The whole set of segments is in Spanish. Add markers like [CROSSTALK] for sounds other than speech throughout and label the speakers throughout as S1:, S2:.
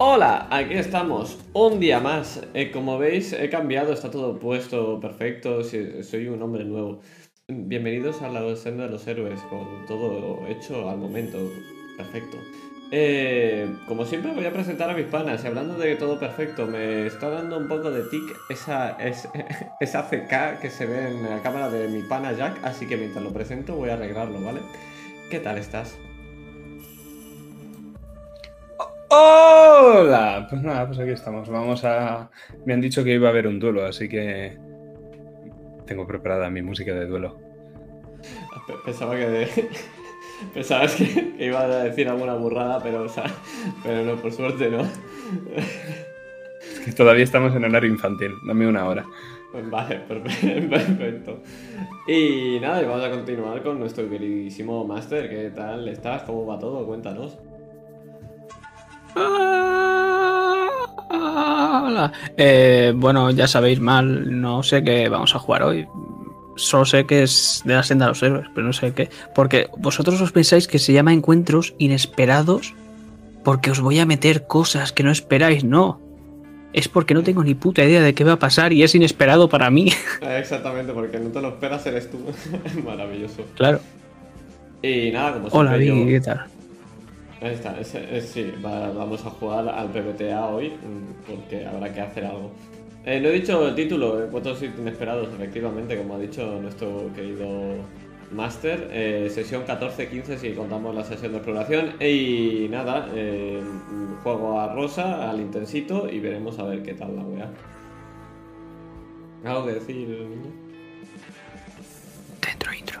S1: Hola, aquí estamos, un día más. Eh, como veis, he cambiado, está todo puesto perfecto, soy un hombre nuevo. Bienvenidos a la senda de los héroes, con todo hecho al momento, perfecto. Eh, como siempre voy a presentar a mis panas, y hablando de todo perfecto, me está dando un poco de tic esa, es- [LAUGHS] esa CK que se ve en la cámara de mi pana Jack, así que mientras lo presento voy a arreglarlo, ¿vale? ¿Qué tal estás?
S2: ¡Hola! Pues nada, pues aquí estamos. Vamos a. Me han dicho que iba a haber un duelo, así que. Tengo preparada mi música de duelo.
S1: Pe- Pensaba que [LAUGHS] pensabas que, que iba a decir alguna burrada, pero o sea, pero no, por suerte no.
S2: Es que todavía estamos en horario infantil. Dame una hora.
S1: Vale, perfe- perfecto. Y nada, y vamos a continuar con nuestro queridísimo Master. ¿Qué tal estás? ¿Cómo va todo? Cuéntanos.
S3: Hola. Eh, bueno, ya sabéis mal, no sé qué vamos a jugar hoy. Solo sé que es de la senda de los héroes, pero no sé qué. Porque vosotros os pensáis que se llama encuentros inesperados porque os voy a meter cosas que no esperáis, no. Es porque no tengo ni puta idea de qué va a pasar y es inesperado para mí.
S1: Eh, [LAUGHS] Exactamente, porque no te lo esperas, eres tú. [LAUGHS] Maravilloso.
S3: claro.
S1: Y nada, como
S3: Hola,
S1: siempre
S3: Vicky,
S1: yo-
S3: ¿qué tal?
S1: Ahí está, ese- sí, va- vamos a jugar al PBTA hoy mm, porque habrá que hacer algo. Eh, no he dicho el título, encuentros inesperados, efectivamente, como ha dicho nuestro querido Master. Eh, sesión 14-15 si contamos la sesión de exploración. Y nada, eh, juego a Rosa, al intensito y veremos a ver qué tal la wea. ¿Algo que decir, niño?
S3: Dentro intro.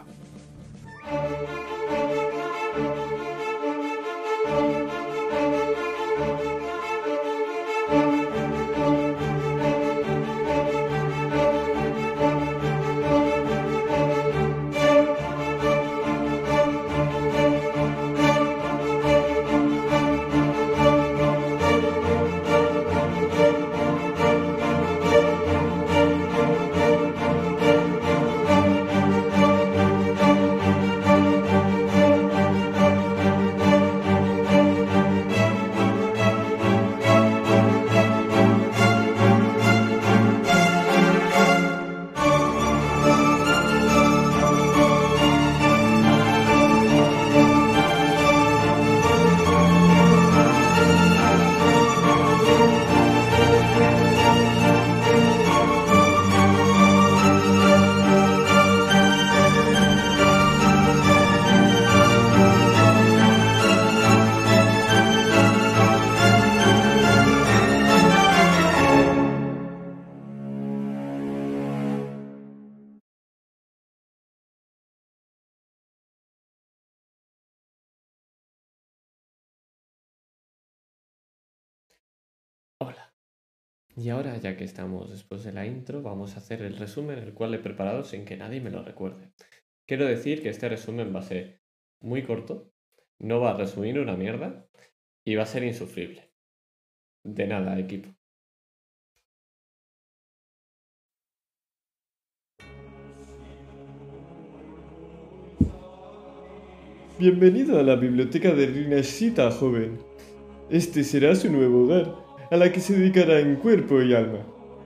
S1: Y ahora, ya que estamos después de la intro, vamos a hacer el resumen, el cual he preparado sin que nadie me lo recuerde. Quiero decir que este resumen va a ser muy corto, no va a resumir una mierda y va a ser insufrible. De nada, equipo. Bienvenido a la biblioteca de Rinashita, joven. Este será su nuevo hogar, a la que se dedicará en cuerpo y alma,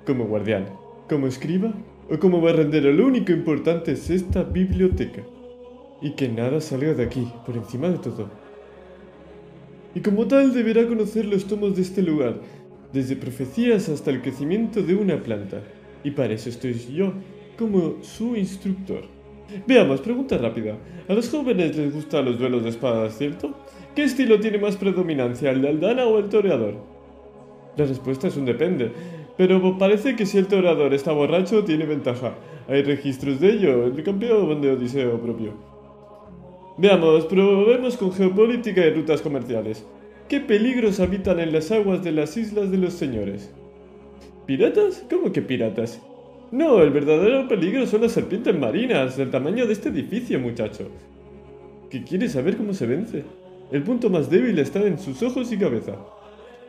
S1: como guardián, como escriba o como barrendero. Lo único importante es esta biblioteca. Y que nada salga de aquí, por encima de todo. Y como tal deberá conocer los tomos de este lugar, desde profecías hasta el crecimiento de una planta. Y para eso estoy yo, como su instructor. Veamos, pregunta rápida. A los jóvenes les gustan los duelos de espadas, ¿cierto? ¿Qué estilo tiene más predominancia, el de Aldana o el toreador? La respuesta es un depende, pero parece que si el toreador está borracho tiene ventaja. Hay registros de ello, el campeón de Odiseo propio. Veamos, probemos con geopolítica y rutas comerciales. ¿Qué peligros habitan en las aguas de las islas de los señores? ¿Piratas? ¿Cómo que piratas? No, el verdadero peligro son las serpientes marinas, del tamaño de este edificio, muchacho. ¿Qué quieres saber cómo se vence? El punto más débil está en sus ojos y cabeza.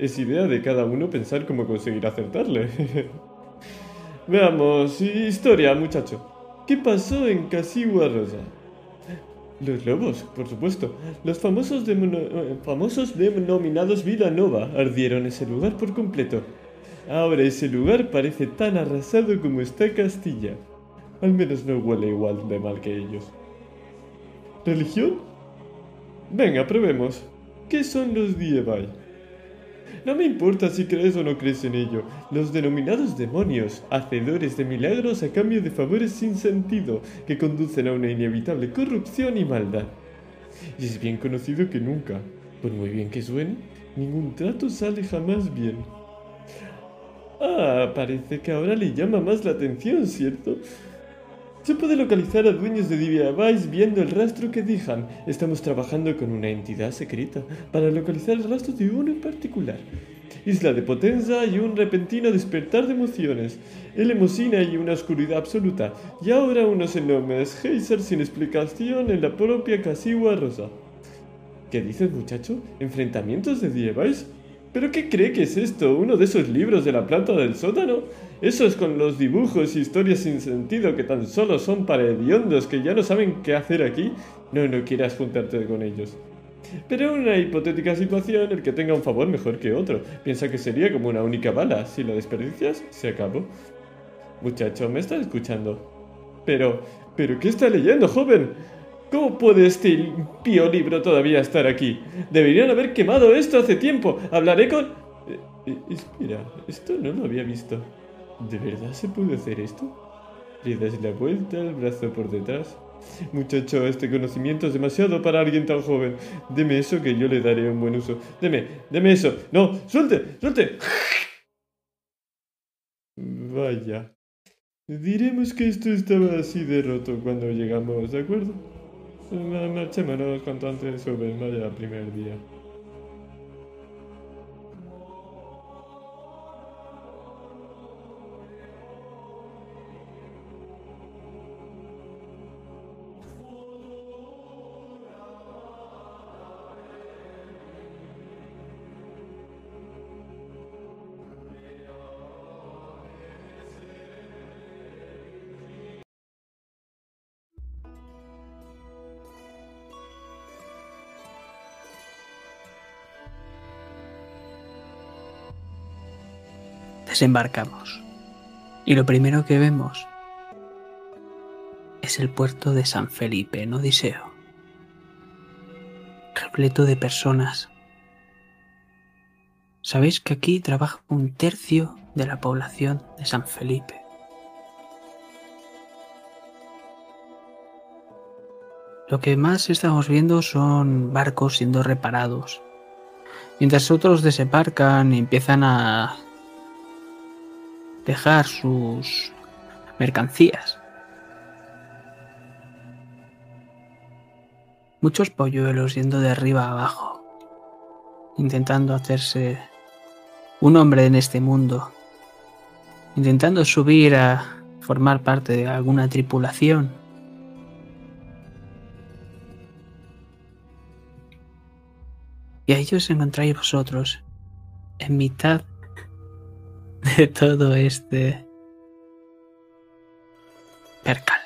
S1: Es idea de cada uno pensar cómo conseguir acertarle. [LAUGHS] Veamos, historia, muchacho. ¿Qué pasó en Kasiwa Rosa? Los lobos, por supuesto. Los famosos, demono- famosos denominados Villanova ardieron ese lugar por completo. Ahora ese lugar parece tan arrasado como está Castilla. Al menos no huele igual de mal que ellos. ¿Religión? Venga, probemos. ¿Qué son los Diebai? No me importa si crees o no crees en ello. Los denominados demonios, hacedores de milagros a cambio de favores sin sentido, que conducen a una inevitable corrupción y maldad. Y es bien conocido que nunca, por muy bien que suene, ningún trato sale jamás bien. Ah, parece que ahora le llama más la atención, ¿cierto? Se puede localizar a dueños de Divya Vice viendo el rastro que dejan. Estamos trabajando con una entidad secreta para localizar el rastro de uno en particular. Isla de potencia y un repentino despertar de emociones. Elemosina y una oscuridad absoluta. Y ahora unos enormes geysers sin explicación en la propia Casigua Rosa. ¿Qué dices, muchacho? ¿Enfrentamientos de Vice? ¿Pero qué cree que es esto? ¿Uno de esos libros de la planta del sótano? Eso es con los dibujos y historias sin sentido que tan solo son para hediondos que ya no saben qué hacer aquí. No, no quieras juntarte con ellos. Pero en una hipotética situación, el que tenga un favor mejor que otro. Piensa que sería como una única bala. Si la desperdicias, se acabó. Muchacho, ¿me estás escuchando? Pero, ¿pero qué está leyendo, joven? ¿Cómo puede este impío libro todavía estar aquí? Deberían haber quemado esto hace tiempo. Hablaré con... Eh, eh, espera, esto no lo había visto. ¿De verdad se puede hacer esto? Le das la vuelta, el brazo por detrás. Muchacho, este conocimiento es demasiado para alguien tan joven. Deme eso que yo le daré un buen uso. Deme, deme eso. No, suelte, suelte. Vaya. Diremos que esto estaba así de roto cuando llegamos, ¿de acuerdo? Ma- Marchémonos cuanto antes joven, vaya primer día.
S3: Desembarcamos. Y lo primero que vemos es el puerto de San Felipe en Odiseo. Repleto de personas. Sabéis que aquí trabaja un tercio de la población de San Felipe. Lo que más estamos viendo son barcos siendo reparados. Mientras otros desembarcan y empiezan a dejar sus mercancías. Muchos polluelos yendo de arriba a abajo, intentando hacerse un hombre en este mundo, intentando subir a formar parte de alguna tripulación. Y ahí os encontráis vosotros, en mitad [LAUGHS] de todo este percal.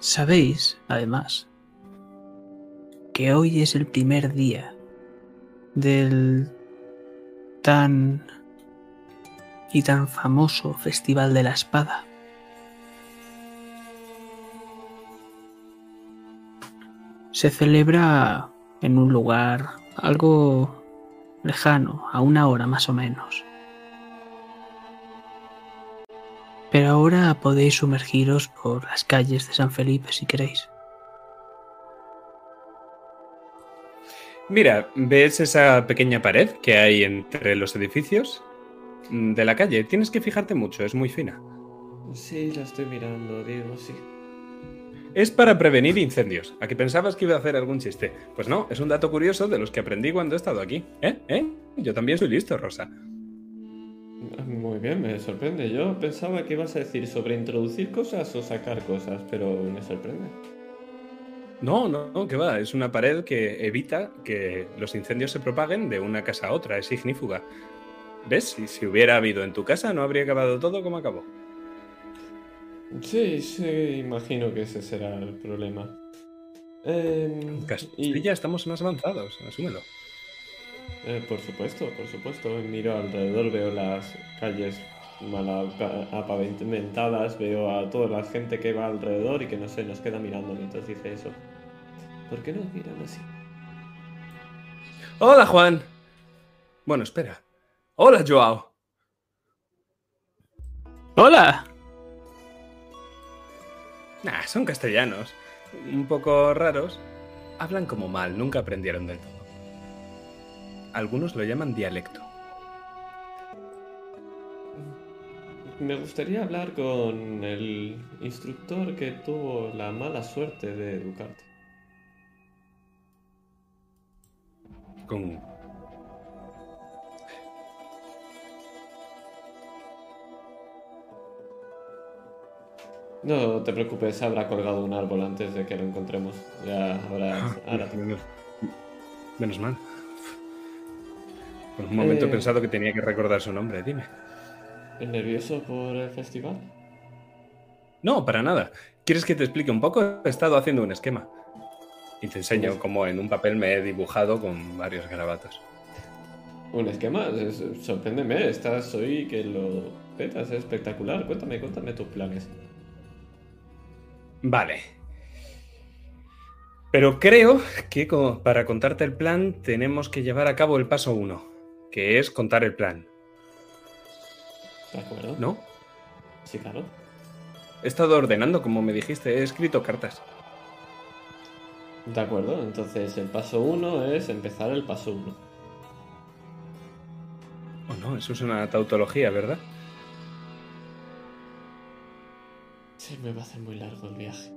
S3: Sabéis, además, que hoy es el primer día del tan y tan famoso Festival de la Espada. Se celebra en un lugar algo lejano, a una hora más o menos. Pero ahora podéis sumergiros por las calles de San Felipe si queréis.
S2: Mira, ¿ves esa pequeña pared que hay entre los edificios Mm, de la calle? Tienes que fijarte mucho, es muy fina.
S1: Sí, la estoy mirando, Diego, sí.
S2: Es para prevenir incendios. ¿A que pensabas que iba a hacer algún chiste? Pues no, es un dato curioso de los que aprendí cuando he estado aquí. ¿Eh? ¿Eh? Yo también soy listo, Rosa.
S1: Muy bien, me sorprende. Yo pensaba que ibas a decir sobre introducir cosas o sacar cosas, pero me sorprende.
S2: No, no, no, que va. Es una pared que evita que los incendios se propaguen de una casa a otra. Es ignífuga. ¿Ves? Si, si hubiera habido en tu casa, no habría acabado todo como acabó.
S1: Sí, sí, imagino que ese será el problema. Em,
S2: En
S1: y-
S2: Castilla estamos más avanzados, asúmelo.
S1: Eh, por supuesto, por supuesto. Miro alrededor, veo las calles mal apa- apavimentadas, veo a toda la gente que va alrededor y que no sé, nos queda mirando mientras dice eso. ¿Por qué nos miran así?
S2: Hola, Juan. Bueno, espera. Hola, Joao.
S3: ¡Hola!
S2: Nah, son castellanos. Un poco raros. Hablan como mal, nunca aprendieron del todo. Algunos lo llaman dialecto.
S1: Me gustaría hablar con el instructor que tuvo la mala suerte de educarte.
S2: Con...
S1: No te preocupes, habrá colgado un árbol antes de que lo encontremos. Ya habrá... ahora
S2: menos, menos mal. Por un momento
S1: Eh.
S2: he pensado que tenía que recordar su nombre, dime.
S1: ¿Nervioso por el festival?
S2: No, para nada. ¿Quieres que te explique un poco? He estado haciendo un esquema. Y te enseño cómo en un papel me he dibujado con varios garabatos.
S1: Un esquema, es- es- sorpréndeme, estás hoy que lo petas, es espectacular. Cuéntame, cuéntame tus planes.
S2: Vale. Pero creo que para contarte el plan tenemos que llevar a cabo el paso uno, que es contar el plan,
S1: ¿De acuerdo?
S2: ¿no?
S1: Sí, claro.
S2: He estado ordenando, como me dijiste, he escrito cartas.
S1: De acuerdo, entonces el paso uno es empezar el paso uno.
S2: Oh, no, eso es una tautología, ¿verdad?
S1: Sí, me va a hacer muy largo el viaje.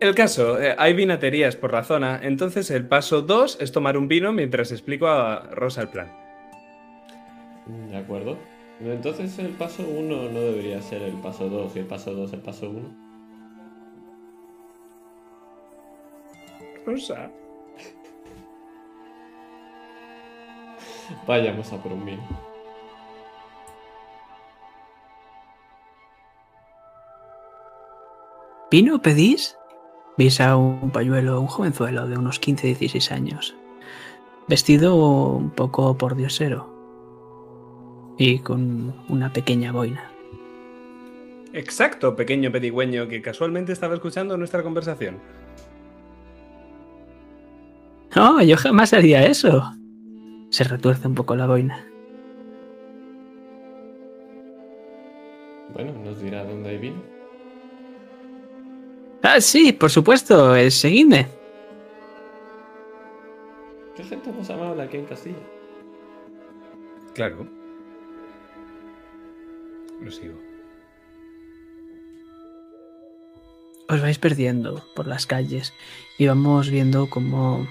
S2: El caso, eh, hay vinaterías por la zona, entonces el paso 2 es tomar un vino mientras explico a Rosa el plan.
S1: De acuerdo. Entonces el paso uno no debería ser el paso dos y el paso dos el paso uno.
S2: Rosa. [LAUGHS]
S1: Vayamos a por un vino.
S3: ¿Vino pedís? Veis a un pañuelo, un jovenzuelo de unos 15-16 años, vestido un poco por diosero y con una pequeña boina.
S2: Exacto, pequeño pedigüeño que casualmente estaba escuchando nuestra conversación.
S3: No, yo jamás haría eso. Se retuerce un poco la boina.
S1: Bueno, nos dirá dónde hay vino.
S3: Ah, sí, por supuesto, eh, seguidme.
S1: ¿Qué gente más amable aquí en Castilla?
S2: Claro. Lo sigo.
S3: Os vais perdiendo por las calles y vamos viendo cómo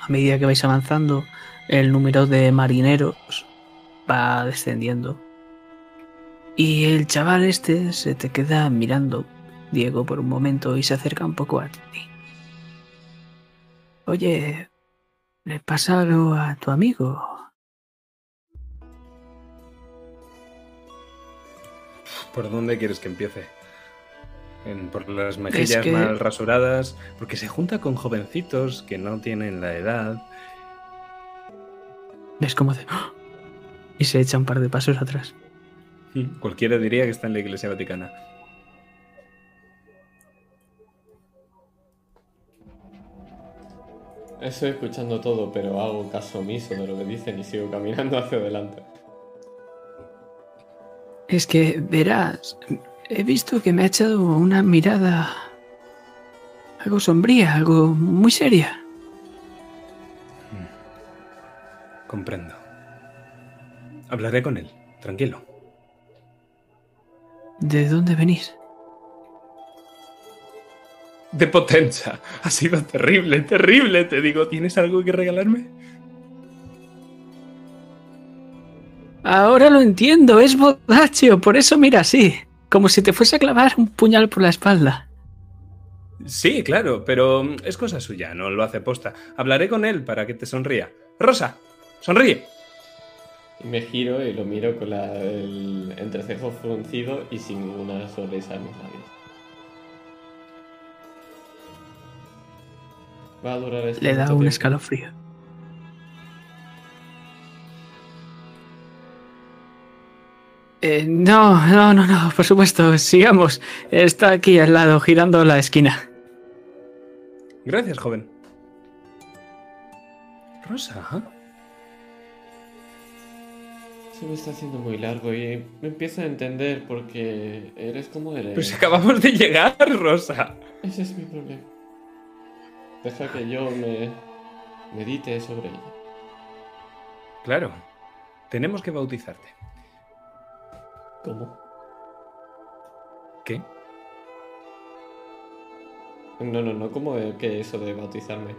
S3: a medida que vais avanzando el número de marineros va descendiendo. Y el chaval este se te queda mirando, Diego, por un momento y se acerca un poco a ti. Oye, ¿le pasa a tu amigo?
S2: ¿Por dónde quieres que empiece? En- por las mejillas
S3: que-
S2: mal rasuradas, porque se junta con jovencitos que no tienen la edad.
S3: ¿Ves cómo hace? ¡Ah! Y se echa un par de pasos atrás. [LAUGHS]
S2: Cualquiera diría que está en la iglesia vaticana.
S1: Estoy escuchando todo, pero hago caso omiso de lo que dicen y sigo caminando hacia adelante.
S3: Es que, verás, he visto que me ha echado una mirada algo sombría, algo muy seria.
S2: Comprendo. Hablaré con él, tranquilo.
S3: ¿De dónde venís?
S2: De Potenza. Ha sido terrible, terrible, te digo. ¿Tienes algo que regalarme?
S3: Ahora lo entiendo, es Bodaccio, por eso mira así, como si te fuese a clavar un puñal por la espalda.
S2: Sí, claro, pero mm, es cosa suya, no lo hace posta. Hablaré con él para que te sonría. Rosa, sonríe.
S1: Y me giro y lo miro con la- el entrecejo fruncido y sin ninguna sonrisa en mis labios. Va a durar esto
S3: Le da un
S1: tiempo.
S3: escalofrío. Eh, no, no, no, no, por supuesto, sigamos. Está aquí al lado, girando la esquina.
S2: Gracias, joven. Rosa,
S1: Se me está haciendo muy largo y me empiezo a entender porque eres como eres.
S2: pues acabamos de llegar, Rosa.
S1: Ese es mi problema. Deja que yo me medite sobre ella.
S2: Claro, tenemos que bautizarte.
S1: ¿Cómo?
S2: ¿Qué?
S1: No, no, no, ¿cómo de- que eso de bautizarme?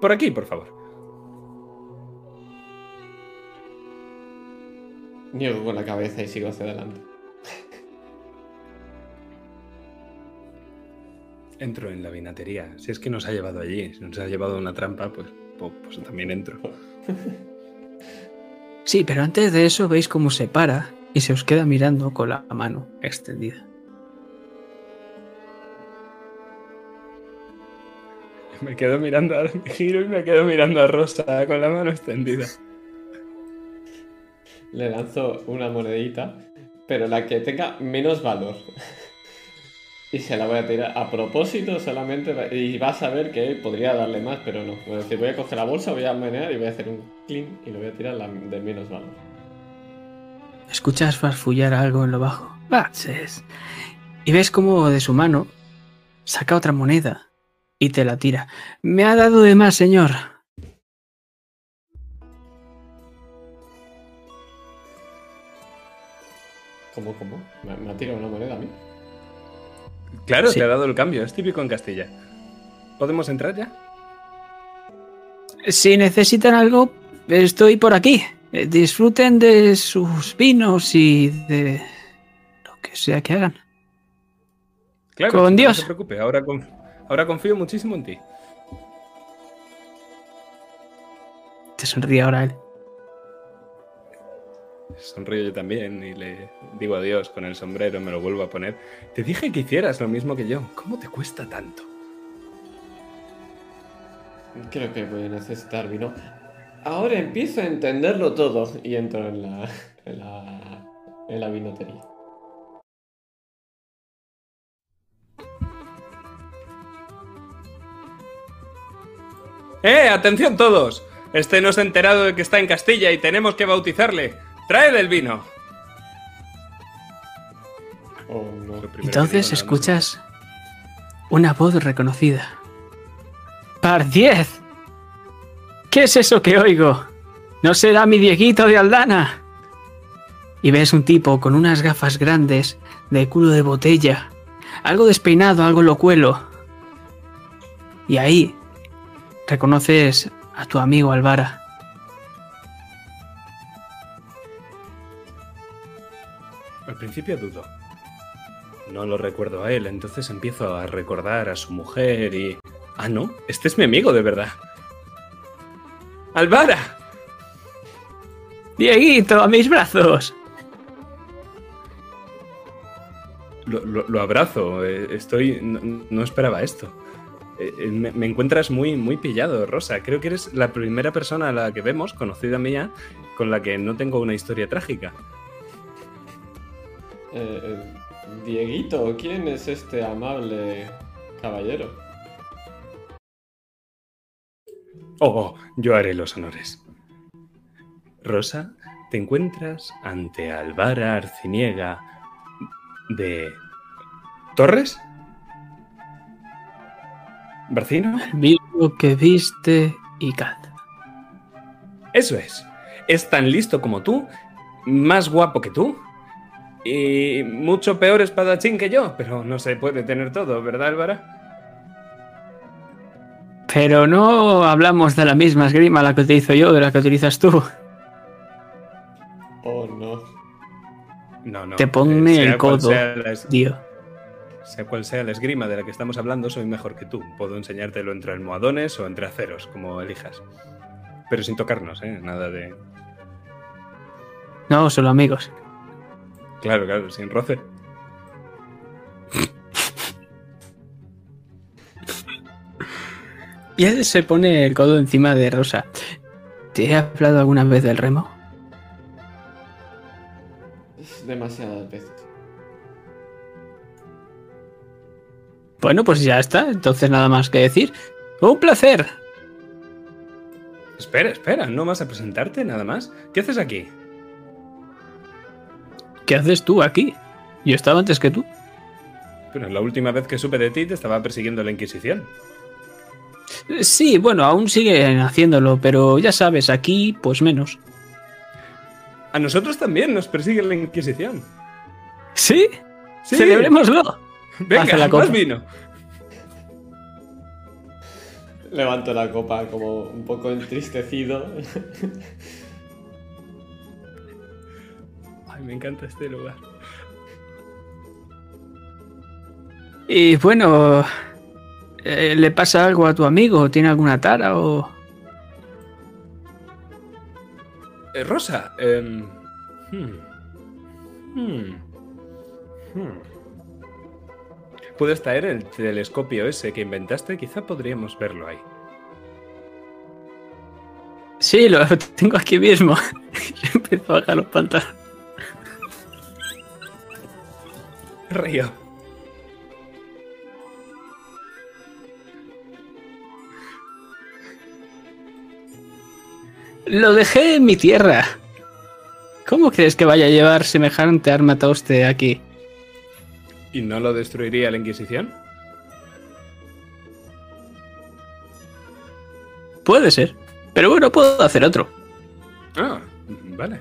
S2: Por aquí, por favor.
S1: Niego con la cabeza y sigo hacia adelante.
S2: Entro en la vinatería. Si es que nos ha llevado allí, si nos ha llevado a una trampa, pues, po- pues también entro. [LAUGHS]
S3: Sí, pero antes de eso veis cómo se para y se os queda mirando con la mano extendida.
S2: Me quedo mirando, a, me giro y me quedo mirando a Rosa con la mano extendida.
S1: Le lanzo una monedita, pero la que tenga menos valor. y se la voy a tirar a propósito solamente. Y vas a ver que podría darle más, pero no. Es decir, voy a coger la bolsa, voy a menear y voy a hacer un clean y lo voy a tirar la de menos valor.
S3: Escuchas farfullar algo en lo bajo. Baches. Y ves cómo de su mano saca otra moneda y te la tira. Me ha dado de más, señor.
S1: ¿Cómo, cómo? ¿Me, me ha tirado una moneda a mí?
S2: Claro,
S3: Sí.
S2: te ha dado el cambio, es típico en Castilla. ¿Podemos entrar ya?
S3: Si necesitan algo, estoy por aquí. Eh, Disfruten de sus vinos y de lo que sea que hagan.
S2: Claro,
S3: Con
S2: sí,
S3: Dios.
S2: No te preocupes, ahora, conf- ahora confío muchísimo en ti.
S3: Te sonríe ahora él.
S2: Sonrío yo también y le digo adiós con el sombrero, me lo vuelvo a poner. Te dije que hicieras lo mismo que yo. ¿Cómo te cuesta tanto?
S1: Creo que voy a necesitar vino. Ahora empiezo a entenderlo todo y entro en la, en la, en la vinotería.
S2: ¡Eh! ¡Atención todos! Este nos ha enterado de que está en Castilla y tenemos que bautizarle. ¡Traed el vino!
S1: Oh, no.
S3: Entonces escuchas una voz reconocida. ¡Par 10! ¿Qué es eso que oigo? ¿No será mi Dieguito de Aldana? Y ves un tipo con unas gafas grandes de culo de botella, algo despeinado, algo locuelo. Y ahí reconoces a tu amigo Alvara.
S2: Al principio dudo. No lo recuerdo a él, entonces empiezo a recordar a su mujer y... Ah, no, este es mi amigo de verdad. ¡Alvara!
S3: Dieguito, a mis brazos.
S2: Lo, lo- lo abrazo, eh, estoy... No, no esperaba esto. Eh, eh, me, me encuentras muy, muy pillado, Rosa. Creo que eres la primera persona a la que vemos, conocida mía, con la que no tengo una historia trágica.
S1: Eh, eh, Dieguito, ¿quién es este amable caballero?
S2: Oh, yo haré los honores. Rosa, te encuentras ante Alvara Arciniega de... ¿Torres? ¿Barcino?
S3: El mismo que viste y canta.
S2: Eso es. Es tan listo como tú, más guapo que tú y mucho peor espadachín que yo, pero no se puede tener todo, ¿verdad, Álvara?
S3: Pero no hablamos de la misma esgrima la que utilizo yo, de la que utilizas tú.
S1: Oh, no.
S2: No, no.
S3: Te pone
S2: sea
S3: el codo.
S2: es-
S3: Tío.
S2: sea cual sea la esgrima de la que estamos hablando, soy mejor que tú. Puedo enseñártelo entre almohadones o entre aceros, como elijas. Pero sin tocarnos, ¿eh? Nada de...
S3: No, solo amigos.
S2: Claro, claro, sin roce.
S3: Y él se pone el codo encima de Rosa. ¿Te he hablado alguna vez del remo?
S1: Es demasiadas veces.
S3: Bueno, pues ya está. Entonces nada más que decir. ¡Un placer!
S2: Espera, espera, ¿no vas a presentarte nada más? ¿Qué haces aquí?
S3: ¿Qué haces tú aquí? Yo estaba antes que tú.
S2: Pero la última vez que supe de ti te estaba persiguiendo la Inquisición.
S3: Sí, bueno, aún siguen haciéndolo, pero ya sabes, aquí pues menos.
S2: A nosotros también nos persigue la Inquisición.
S3: ¿Sí?
S2: Sí.
S3: Celebrémoslo.
S2: Venga,
S3: la
S2: más
S3: copa.
S2: vino.
S1: Levanto la copa como un poco entristecido.
S2: Ay, me encanta este lugar.
S3: Y bueno, eh, ¿le pasa algo a tu amigo? ¿Tiene alguna tara o...?
S2: Eh, Rosa, em, hmm, hmm, hmm. ¿Puedes traer el telescopio ese que inventaste? Quizá podríamos verlo ahí.
S3: Sí, lo [LAUGHS] tengo aquí mismo. [LAUGHS] Empezó a bajar los pantalones.
S2: Río.
S3: Lo dejé en mi tierra. ¿Cómo crees que vaya a llevar semejante armatoste aquí?
S2: ¿Y no lo destruiría la Inquisición?
S3: Puede ser. Pero bueno, puedo hacer otro.
S2: Ah, vale.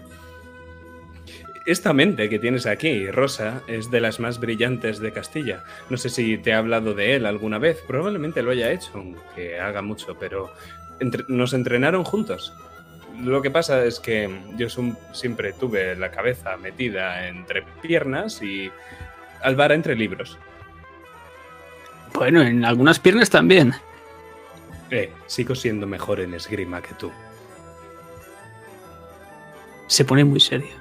S2: Esta mente que tienes aquí, Rosa, es de las más brillantes de Castilla. No sé si te he hablado de él alguna vez, probablemente lo haya hecho, aunque haga mucho, pero entre- nos entrenaron juntos. Lo que pasa es que yo siempre tuve la cabeza metida entre piernas y Alvara entre libros.
S3: Bueno, en algunas piernas también.
S2: Eh, sigo siendo mejor en esgrima que tú.
S3: Se pone muy serio.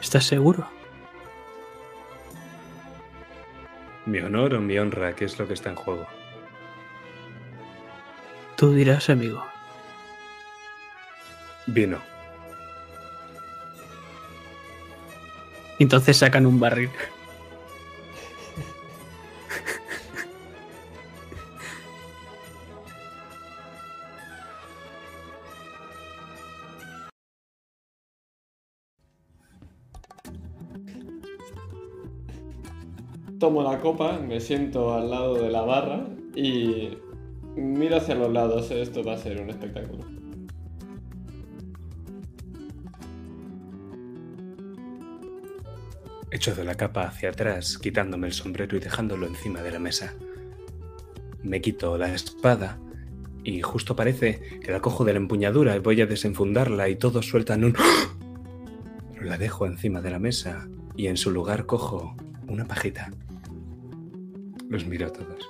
S3: ¿Estás seguro?
S2: Mi honor o mi honra, ¿qué es lo que está en juego?
S3: Tú dirás, amigo.
S2: Vino.
S3: Entonces sacan un barril.
S1: Tomo la copa, me siento al lado de la barra y miro hacia los lados. Esto va a ser un espectáculo.
S2: Echo de la capa hacia atrás, quitándome el sombrero y dejándolo encima de la mesa. Me quito la espada y justo parece que la cojo de la empuñadura y voy a desenfundarla y todos sueltan un... Pero la dejo encima de la mesa y en su lugar cojo una pajita. Los miro a todos.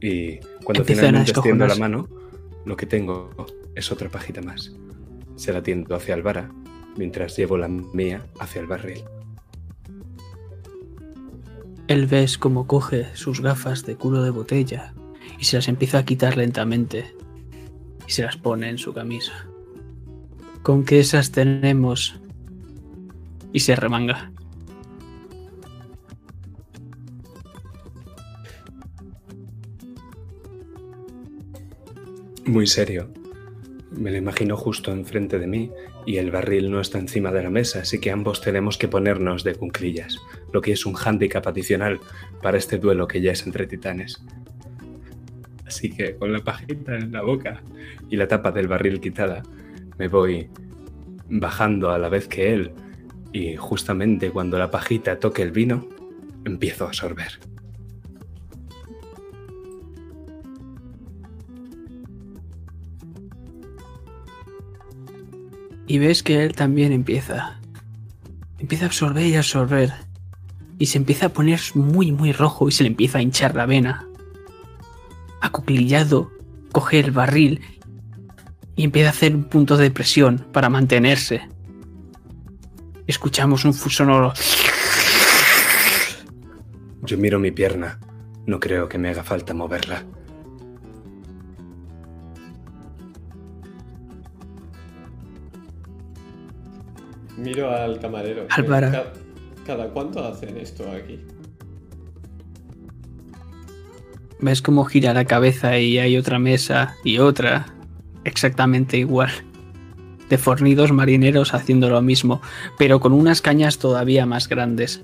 S2: Y cuando finalmente extiendo la mano, lo que tengo es otra pajita más. Se la tiendo hacia Alvara, mientras llevo la mía hacia el barril.
S3: Él ves cómo coge sus gafas de culo de botella y se las empieza a quitar lentamente y se las pone en su camisa. ¿Con qué esas tenemos? Y se remanga.
S2: Muy serio. Me lo imagino justo enfrente de mí y el barril no está encima de la mesa, así que ambos tenemos que ponernos de cunclillas, lo que es un hándicap adicional para este duelo que ya es entre titanes. Así que con la pajita en la boca y la tapa del barril quitada, me voy bajando a la vez que él y justamente cuando la pajita toque el vino, empiezo a sorber.
S3: Y ves que él también empieza. empieza a absorber y absorber. Y se empieza a poner muy, muy rojo y se le empieza a hinchar la vena. Acuclillado, coge el barril y empieza a hacer un punto de presión para mantenerse. Escuchamos un sonoro.
S2: Yo miro mi pierna. No creo que me haga falta moverla.
S1: Miro al camarero.
S3: Álvaro.
S1: Ca- ¿Cada cuánto hacen esto aquí?
S3: Ves cómo gira la cabeza y hay otra mesa y otra exactamente igual. De fornidos marineros haciendo lo mismo, pero con unas cañas todavía más grandes.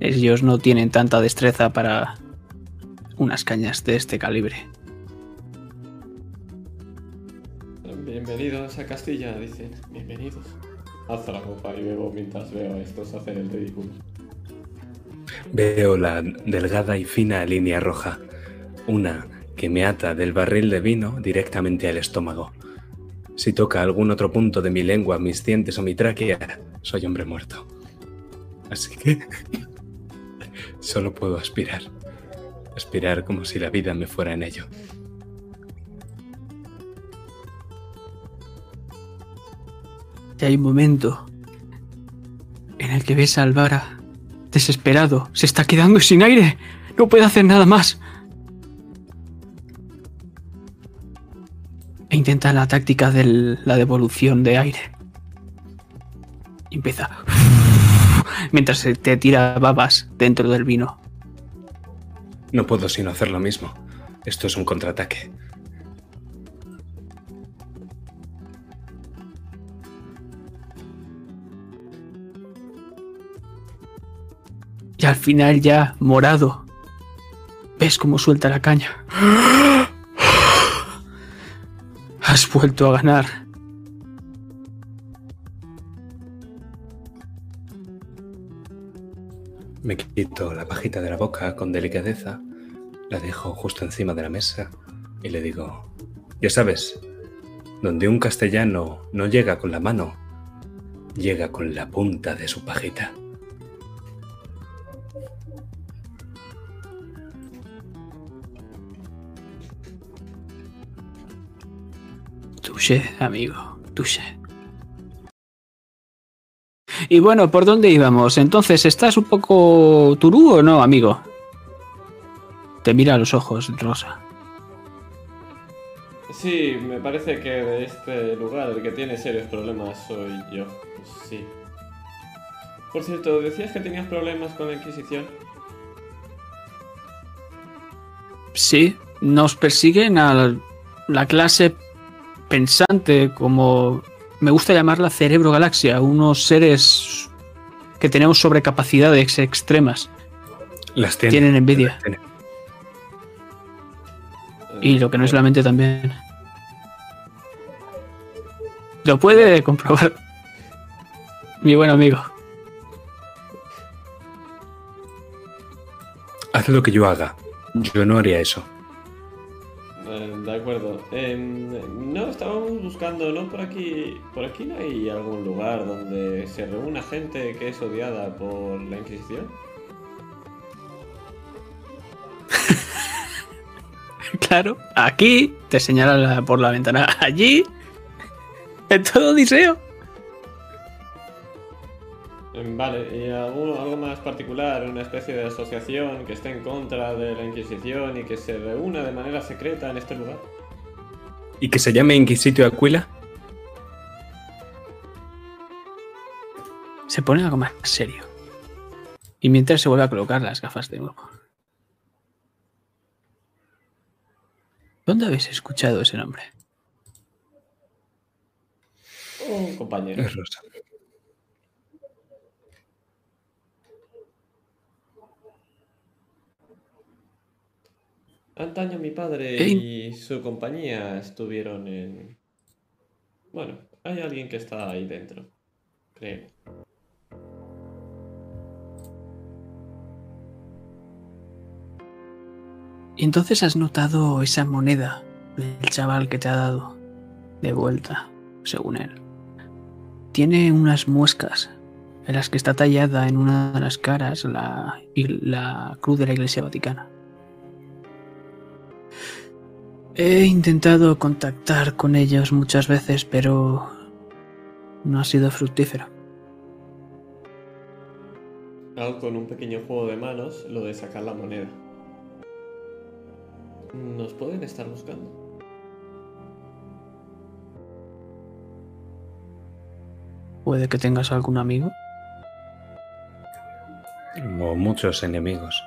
S3: Ellos no tienen tanta destreza para unas cañas de este calibre.
S1: Bienvenidos a Castilla, dicen. Bienvenidos. Alzo la copa y bebo mientras veo a estos hacer el ridículo.
S2: Veo la delgada y fina línea roja, una que me ata del barril de vino directamente al estómago. Si toca algún otro punto de mi lengua, mis dientes o mi tráquea, soy hombre muerto. Así que [LAUGHS] solo puedo aspirar. Aspirar como si la vida me fuera en ello.
S3: Y hay un momento en el que ves a Alvara desesperado. Se está quedando sin aire. No puede hacer nada más. E intenta la táctica de la devolución de aire. Empieza. [LAUGHS] Mientras te tira babas dentro del vino.
S2: No puedo sino hacer lo mismo. Esto es un contraataque.
S3: Al final ya, morado, ves cómo suelta la caña. Has vuelto a ganar.
S2: Me quito la pajita de la boca con delicadeza, la dejo justo encima de la mesa y le digo, ya sabes, donde un castellano no llega con la mano, llega con la punta de su pajita.
S3: Touché, amigo, touché. Y bueno, ¿por dónde íbamos? Entonces, ¿estás un poco turú o no, amigo? Te mira a los ojos, Rosa.
S1: Sí, me parece que de este lugar el que tiene serios problemas soy yo. Pues sí. Por cierto, decías que tenías problemas con la Inquisición.
S3: Sí, nos persiguen a la clase pensante, como me gusta llamarla cerebro galaxia, unos seres que tenemos sobrecapacidades extremas.
S2: Las tiene.
S3: Tienen envidia.
S2: Las
S3: Y lo que no es la mente también. Lo puede comprobar [LAUGHS] mi buen amigo.
S2: Haz lo que yo haga. Yo no haría eso.
S1: Eh, de acuerdo. Em, no, estábamos buscando, ¿no? Por aquí, por aquí no hay algún lugar donde se reúna gente que es odiada por la Inquisición. [LAUGHS]
S3: Claro, aquí te señala la- por la ventana. [LAUGHS] Allí, en todo Odiseo.
S1: Vale, ¿y algún- algo más particular? ¿Una especie de asociación que esté en contra de la Inquisición y que se reúna de manera secreta en este lugar?
S2: ¿Y que se llame Inquisitio Aquila?
S3: Se pone algo más serio. Y mientras se vuelve a colocar las gafas de nuevo. ¿Dónde habéis escuchado ese nombre?
S1: Un compañero.
S2: Es Rosa.
S1: Antaño mi padre y su compañía estuvieron en... Bueno, hay alguien que está ahí dentro, creo.
S3: Y entonces has notado esa moneda del chaval que te ha dado de vuelta, según él. Tiene unas muescas en las que está tallada en una de las caras la, la cruz de la Iglesia Vaticana. He intentado contactar con ellos muchas veces, pero no ha sido fructífero.
S1: Hago con un pequeño juego de manos lo de sacar la moneda. Nos pueden estar buscando.
S3: ¿Puede que tengas algún amigo?
S2: O muchos enemigos.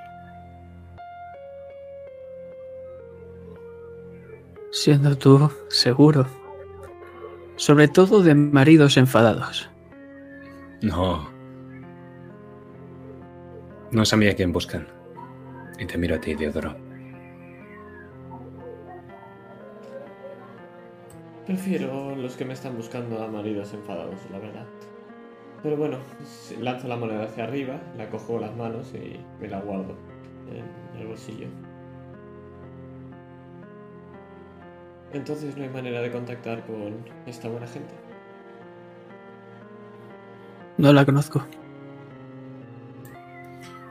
S3: Siendo tú seguro. Sobre todo de maridos enfadados.
S2: No. No es a mí a quien buscan. Y te miro a ti, Diodoro.
S1: Prefiero los que me están buscando a maridos enfadados, la verdad. Pero bueno, lanzo la moneda hacia arriba, la cojo con las manos y me la guardo en el bolsillo. Entonces no hay manera de contactar con esta buena gente.
S3: No la conozco.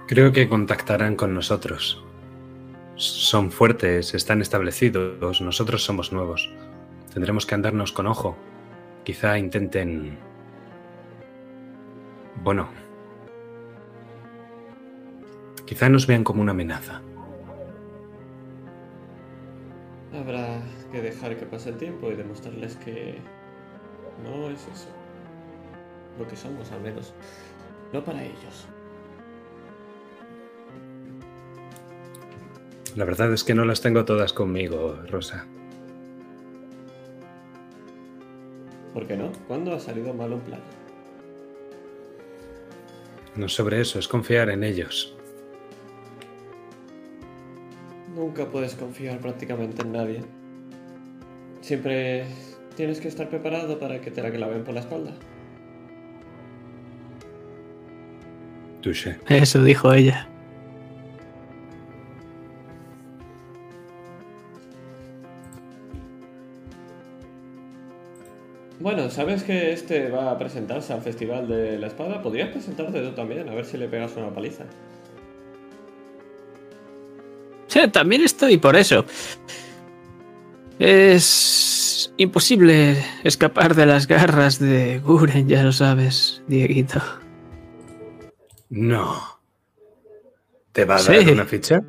S2: Creo que contactarán con nosotros. Son fuertes, están establecidos, nosotros somos nuevos. Tendremos que andarnos con ojo. Quizá intenten... Bueno. Quizá nos vean como una amenaza.
S1: Habrá que dejar que pase el tiempo y demostrarles que no es eso. Lo que somos, al menos. No para ellos.
S2: La verdad es que no las tengo todas conmigo, Rosa.
S1: ¿Por qué no? ¿Cuándo ha salido mal un plan?
S2: No sobre eso, es confiar en ellos.
S1: Nunca puedes confiar prácticamente en nadie. Siempre tienes que estar preparado para que te la claven por la espalda.
S2: Touché.
S3: Eso dijo ella.
S1: Bueno, ¿sabes que este va a presentarse al Festival de la Espada? Podrías presentarte tú también, a ver si le pegas una paliza.
S3: Sí, también estoy por eso. Es imposible escapar de las garras de Guren, ya lo sabes, Dieguito.
S2: No. ¿Te va a dar una ficha?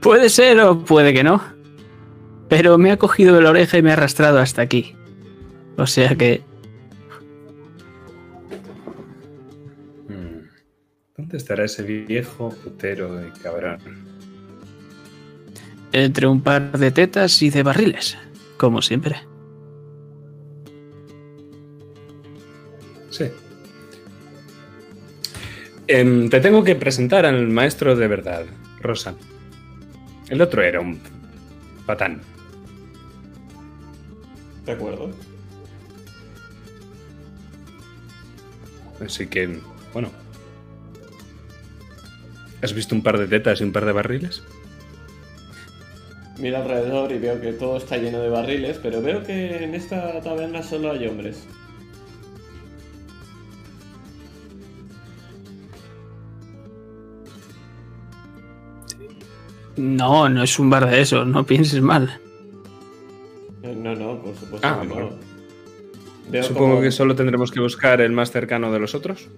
S3: Puede ser o puede que no. Pero me ha cogido de la oreja y me ha arrastrado hasta aquí. O sea que
S2: Mm. ¿Dónde estará ese viejo putero de cabrón?
S3: Entre un par de tetas y de barriles, como siempre.
S2: Sí. Em, te tengo que presentar al maestro de verdad, Rosa. El otro era un patán.
S1: ¿De acuerdo?
S2: Así que, bueno. ¿Has visto un par de tetas y un par de barriles?
S1: Miro alrededor y veo que todo está lleno de barriles, pero veo que en esta taberna solo hay hombres.
S3: No, no es un bar de eso, no pienses mal.
S1: No, no, por supuesto
S2: Ah,
S1: que no. Veo
S2: Supongo
S1: como-
S2: que solo tendremos que buscar el más cercano de los otros.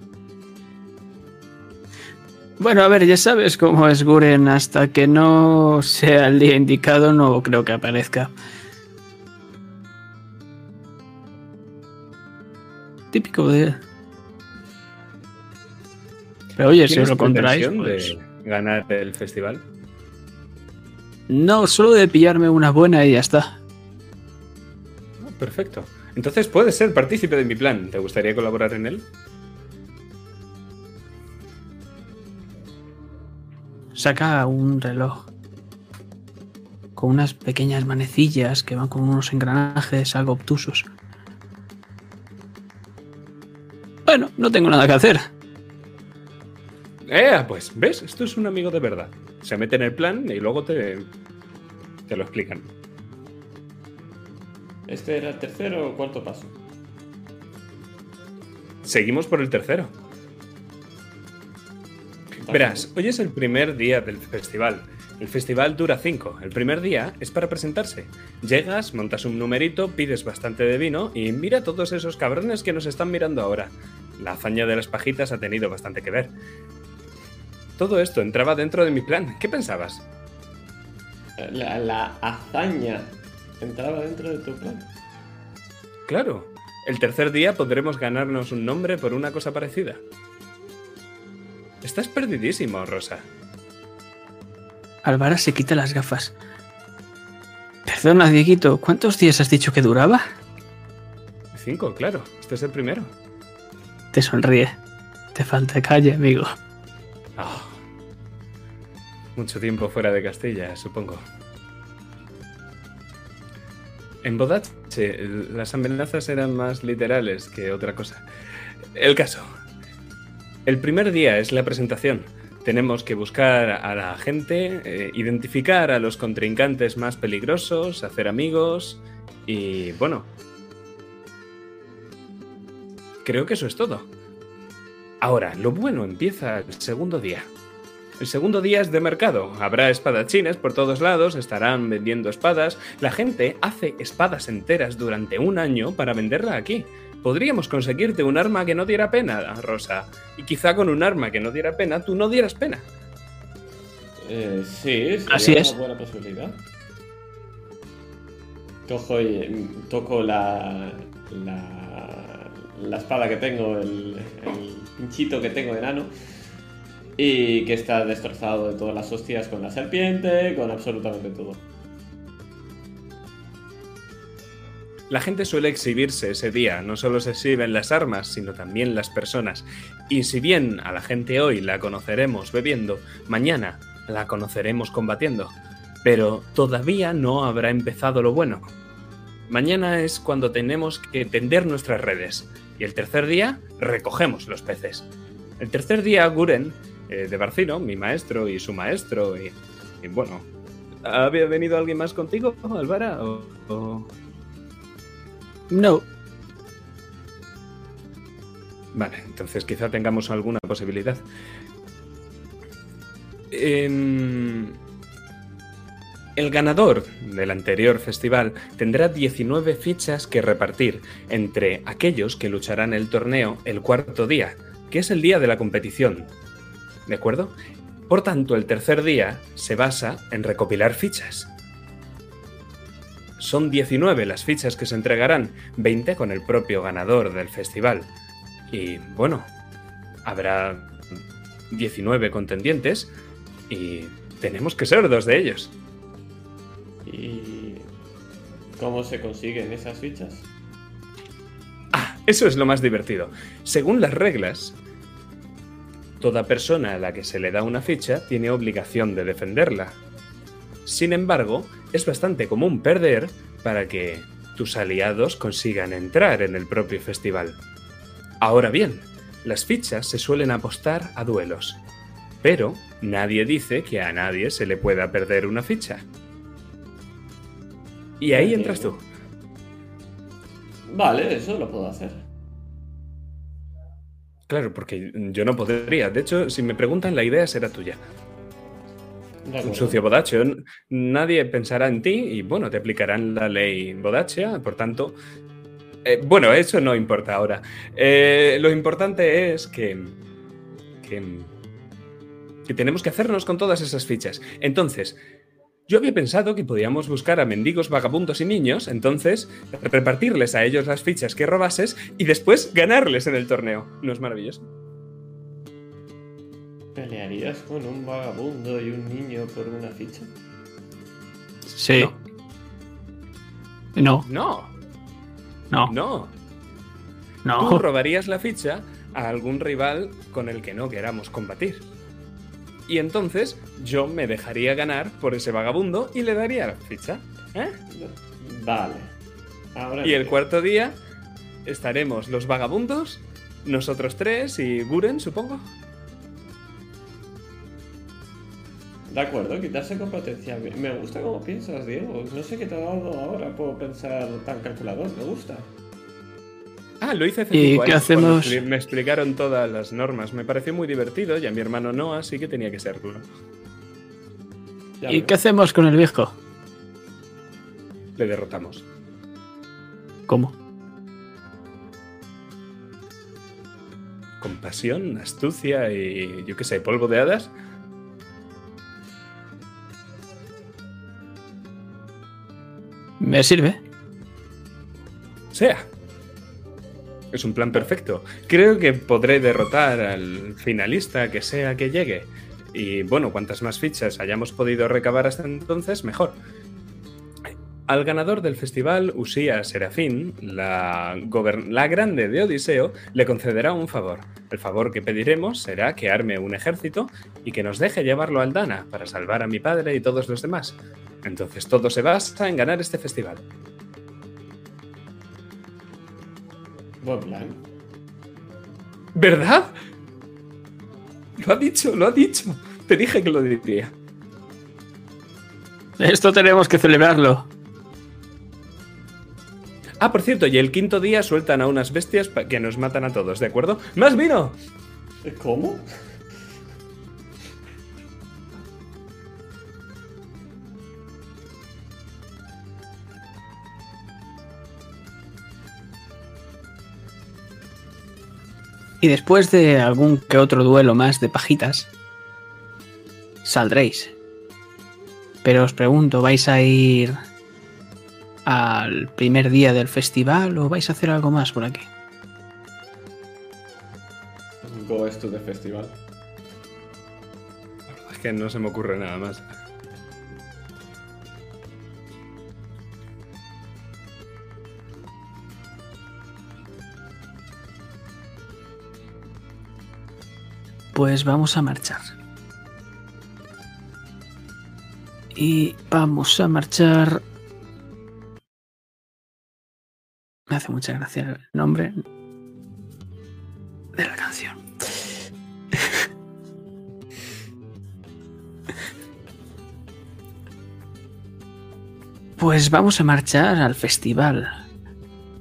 S3: Bueno, a ver, ya sabes cómo es Guren, hasta que no sea el día indicado no creo que aparezca. Típico de... Pero oye, si
S2: ¿Tienes
S3: os lo contáis, pues...
S2: de ganar el festival?
S3: No, solo de pillarme una buena y ya está.
S2: Ah, perfecto. Entonces puedes ser partícipe de mi plan. ¿Te gustaría colaborar en él?
S3: Saca un reloj con unas pequeñas manecillas que van con unos engranajes algo obtusos. Bueno, no tengo nada que hacer.
S2: Eh, pues, ¿ves? Esto es un amigo de verdad. Se mete en el plan y luego te, te lo explican.
S1: ¿Este era el tercero o cuarto paso?
S2: seguimos por el tercero. Verás, hoy es el primer día del festival. El festival dura cinco. El primer día es para presentarse. Llegas, montas un numerito, pides bastante de vino y mira a todos esos cabrones que nos están mirando ahora. La hazaña de las pajitas ha tenido bastante que ver. Todo esto entraba dentro de mi plan. ¿Qué pensabas?
S1: La, la hazaña entraba dentro de tu plan.
S2: Claro, el tercer día podremos ganarnos un nombre por una cosa parecida. Estás perdidísimo, Rosa.
S3: Álvara se quita las gafas. Perdona, Dieguito, ¿cuántos días has dicho que duraba?
S2: Cinco, claro. Este es el primero.
S3: Te sonríe. Te falta calle, amigo.
S2: Ah. Mucho tiempo fuera de Castilla, supongo. En Bodache, las amenazas eran más literales que otra cosa. El caso. El primer día es la presentación. Tenemos que buscar a la gente, eh, identificar a los contrincantes más peligrosos, hacer amigos y bueno. Creo que eso es todo. Ahora, lo bueno empieza el segundo día. El segundo día es de mercado. Habrá espadachines por todos lados, estarán vendiendo espadas. La gente hace espadas enteras durante un año para venderla aquí. Podríamos conseguirte un arma que no diera pena, Rosa. Y quizá con un arma que no diera pena, tú no dieras pena.
S1: Eh, sí, sería
S3: Así es.
S1: una buena posibilidad. Cojo y toco la, la, la espada que tengo, el, el pinchito que tengo enano. Y que está destrozado de todas las hostias con la serpiente, con absolutamente todo.
S2: La gente suele exhibirse ese día, no solo se exhiben las armas, sino también las personas. Y si bien a la gente hoy la conoceremos bebiendo, mañana la conoceremos combatiendo. Pero todavía no habrá empezado lo bueno. Mañana es cuando tenemos que tender nuestras redes. Y el tercer día recogemos los peces. El tercer día, Guren, eh, de Barcino, mi maestro y su maestro, y, y bueno, ¿había venido alguien más contigo, Álvara? ¿O, o-
S3: No,
S2: Vale, entonces quizá tengamos alguna posibilidad. Em, el ganador del anterior festival tendrá 19 fichas que repartir entre aquellos que lucharán el torneo el cuarto día, que es el día de la competición. ¿De acuerdo? Por tanto, el tercer día se basa en recopilar fichas. Son 19 las fichas que se entregarán, 20 con el propio ganador del festival. Y bueno, habrá 19 contendientes y tenemos que ser dos de ellos.
S1: ¿Y cómo se consiguen esas fichas?
S2: Ah, eso es lo más divertido. Según las reglas, toda persona a la que se le da una ficha tiene obligación de defenderla. Sin embargo, es bastante común perder para que tus aliados consigan entrar en el propio festival. Ahora bien, las fichas se suelen apostar a duelos, pero nadie dice que a nadie se le pueda perder una ficha. Y ahí entras tú.
S1: Vale, eso lo puedo hacer.
S2: Claro, porque yo no podría. De hecho, si me preguntan, la idea será tuya. Un sucio bodacho. N- Nadie pensará en ti y, bueno, te aplicarán la ley bodachea. Por tanto, eh, bueno, eso no importa ahora. Eh, lo importante es que, que. que tenemos que hacernos con todas esas fichas. Entonces. Yo había pensado que podíamos buscar a mendigos, vagabundos y niños, entonces repartirles a ellos las fichas que robases y después ganarles en el torneo. ¿No es maravilloso?
S1: ¿Pelearías con un vagabundo y un niño por una ficha?
S3: sí. No,
S2: No,
S3: no,
S2: no.
S3: no.
S2: Tú robarías la ficha a algún rival con el que no queramos combatir. Y entonces yo me dejaría ganar por ese vagabundo y le daría la ficha. ¿eh?
S1: Vale. Ahora
S2: Y el cuarto día estaremos los vagabundos, nosotros tres y Guren, supongo.
S1: De acuerdo, quitarse competencia. Me- Me gusta cómo piensas, Diego. No sé qué te ha dado ahora por pensar tan calculador. Me gusta.
S2: Ah, lo hice hace
S3: ¿Y
S2: cinco
S3: qué hacemos?
S2: Me explicaron todas las normas. Me pareció muy divertido y a mi hermano no, así que tenía que serlo.
S1: Ya
S3: ¿Y qué hacemos con el viejo?
S2: Le derrotamos.
S3: ¿Cómo?
S2: Compasión, astucia y yo qué sé, polvo de hadas.
S3: ¿Me sirve?
S2: Sea. Es un plan perfecto. Creo que podré derrotar al finalista que sea que llegue. Y bueno, cuantas más fichas hayamos podido recabar hasta entonces, mejor. Al ganador del festival, Usía Serafín, la, gobern- la grande de Odiseo, le concederá un favor. El favor que pediremos será que arme un ejército y que nos deje llevarlo al Dana para salvar a mi padre y todos los demás. Entonces todo se basa en ganar este festival.
S1: Buen plan.
S2: ¿Verdad? Lo ha dicho, lo ha dicho. Te dije que lo diría.
S3: Esto tenemos que celebrarlo.
S2: Ah, por cierto, y el quinto día sueltan a unas bestias que nos matan a todos, ¿de acuerdo? ¡Más vino!
S1: ¿Eh, ¿Cómo?
S3: Y después de algún que otro duelo más de pajitas, saldréis. Pero os pregunto, ¿vais a ir al primer día del festival o vais a hacer algo más por aquí?
S1: Goes to the festival.
S2: Es que no se me ocurre nada más.
S3: Pues vamos a marchar. Y vamos a marchar. Hace mucha gracia el nombre de la canción. [LAUGHS] Pues vamos a marchar al festival.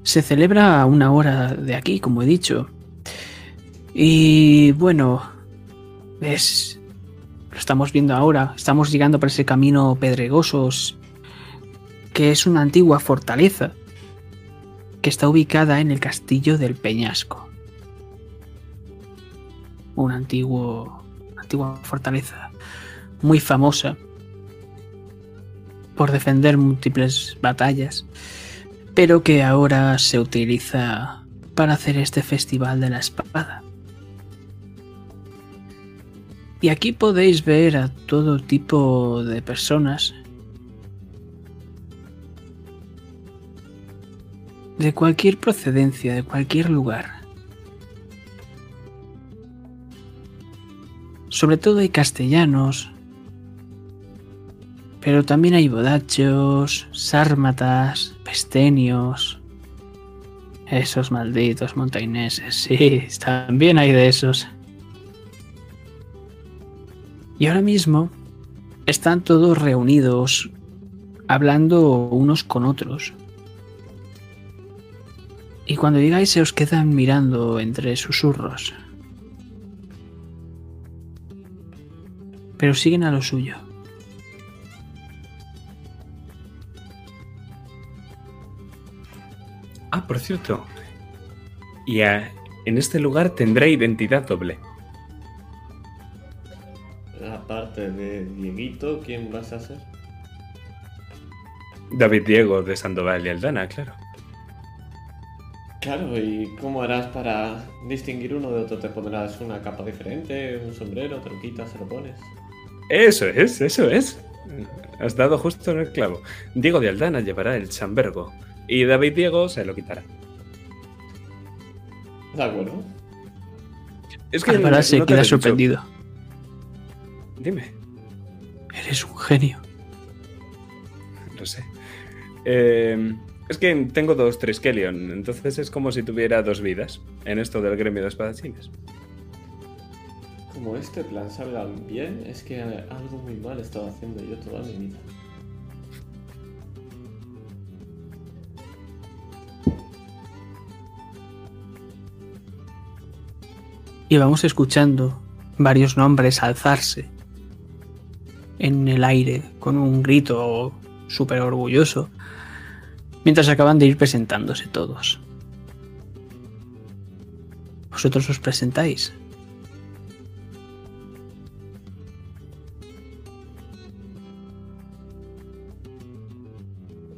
S3: Se celebra a una hora de aquí, como he dicho. Y bueno, es. Lo estamos viendo ahora. Estamos llegando por ese camino pedregosos. Que es una antigua fortaleza. Que está ubicada en el castillo del Peñasco. Un antiguo. antigua fortaleza. Muy famosa. Por defender múltiples batallas. Pero que ahora se utiliza para hacer este festival de la espada. Y aquí podéis ver a todo tipo de personas. De cualquier procedencia, de cualquier lugar. Sobre todo hay castellanos. Pero también hay bodachos, sármatas, pestenios. Esos malditos montaineses, sí, [LAUGHS] también hay de esos. Y ahora mismo están todos reunidos, hablando unos con otros. Y cuando llegáis se os quedan mirando entre susurros. Pero siguen a lo suyo.
S2: Ah, por cierto. Y ah, en este lugar tendré identidad doble.
S1: Aparte de Dieguito, ¿quién vas a ser?
S2: David Diego de Sandoval y Aldana, claro.
S1: Claro, ¿y cómo harás para distinguir uno de otro? ¿Te pondrás una capa diferente, un sombrero, te lo quitas, se lo pones?
S2: Eso es, eso es. Has dado justo en el clavo. Diego de Aldana llevará el chambergo y David Diego se lo quitará.
S1: De acuerdo.
S2: Es que
S3: Álvaro
S2: no-
S3: se
S2: no
S3: queda sorprendido.
S2: Dime,
S3: Eres un genio.
S2: lo sé. Eh, es que tengo dos Triskelion, entonces es como si tuviera dos vidas en esto del gremio de espadachines.
S1: Como este plan salga bien, es que algo muy mal he estado haciendo yo toda mi vida.
S3: y vamos escuchando varios nombres alzarse en el aire con un grito súper orgulloso, mientras acaban de ir presentándose todos. ¿Vosotros os presentáis?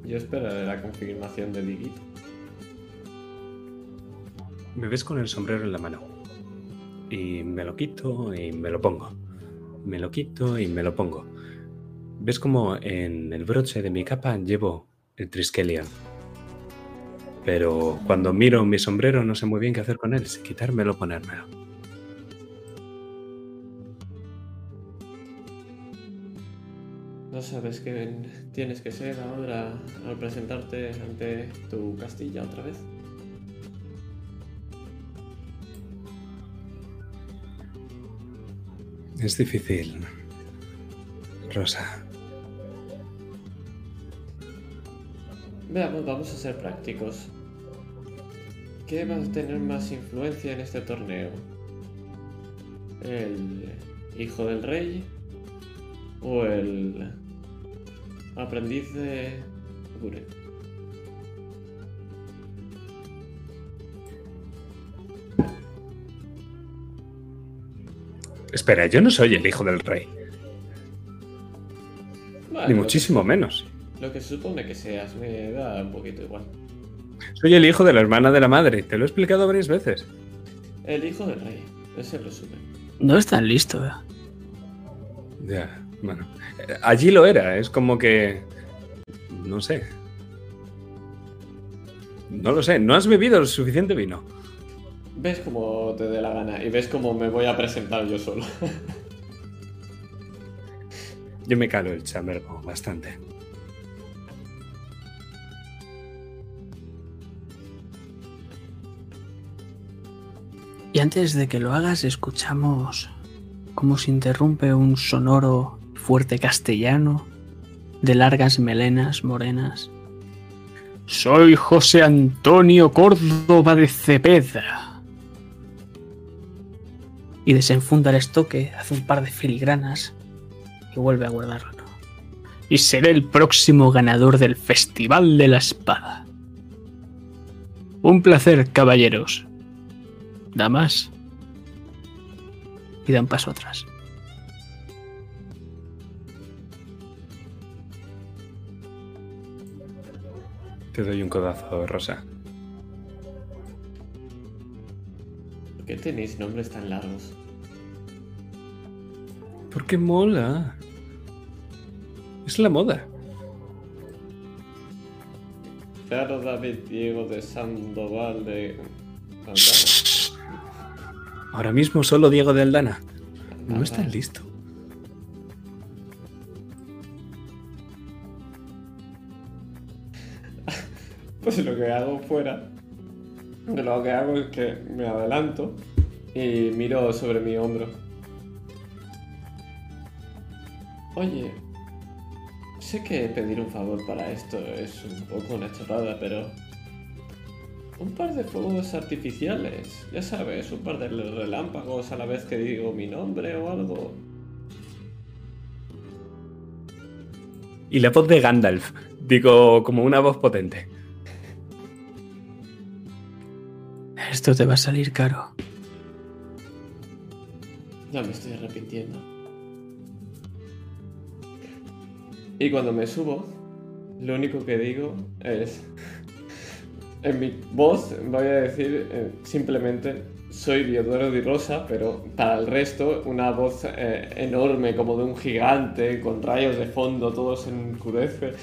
S1: Yo esperaré la confirmación de Diguito.
S2: Me ves con el sombrero en la mano. Y me lo quito y me lo pongo. Me lo quito y me lo pongo. ¿Ves como en el broche de mi capa llevo el Triskelion? Pero cuando miro mi sombrero no sé muy bien qué hacer con él, si quitármelo o ponérmelo.
S1: No sabes qué tienes que ser ahora al presentarte ante tu castilla otra vez.
S2: Es difícil, Rosa.
S1: Veamos, vamos a ser prácticos. ¿Qué va a tener más influencia en este torneo? ¿El hijo del rey? ¿O el aprendiz de Guren?
S2: Espera, yo no soy el hijo del rey.
S1: Vale,
S2: Ni muchísimo
S1: que-
S2: menos.
S1: Lo que se supone que seas, me da un poquito igual.
S2: Soy el hijo de la hermana de la madre. Te lo he explicado varias veces.
S1: El hijo del rey, ese resumen.
S3: No es tan listo. ¿eh?
S2: Ya, bueno. Allí lo era. Es como que... No sé. No lo sé. No has bebido el suficiente vino.
S1: Ves como te dé la gana y ves cómo me voy a presentar yo solo. [LAUGHS]
S2: Yo me calo el chambergo bastante.
S3: Y antes de que lo hagas, escuchamos cómo se interrumpe un sonoro fuerte castellano de largas melenas morenas. Soy José Antonio Córdoba de Cepeda. Y desenfunda el estoque, hace un par de filigranas y vuelve a guardarlo. Y seré el próximo ganador del Festival de la Espada. Un placer, caballeros damas y dan paso atrás.
S2: Te doy un codazo, Rosa.
S1: ¿Por qué tenéis nombres tan largos?
S2: Porque mola. Es la moda.
S1: Claro, David Diego de Sandoval de...
S2: Ahora mismo solo Diego de Aldana. No
S1: Nada.
S2: está listo. [LAUGHS]
S1: Pues lo que hago fuera, lo que hago es que me adelanto y miro sobre mi hombro. Oye, sé que pedir un favor para esto es un poco una chorrada, pero... Un par de fuegos artificiales, ya sabes, un par de relámpagos a la vez que digo mi nombre o algo.
S2: Y la voz de Gandalf. Digo, como una voz potente.
S3: Esto te va a salir caro.
S1: Ya me estoy arrepintiendo. Y cuando me subo, lo único que digo es... En mi voz voy a decir eh, simplemente soy Diodoro di Rosa, pero para el resto una voz eh, enorme como de un gigante, con rayos de fondo, todo se encurece,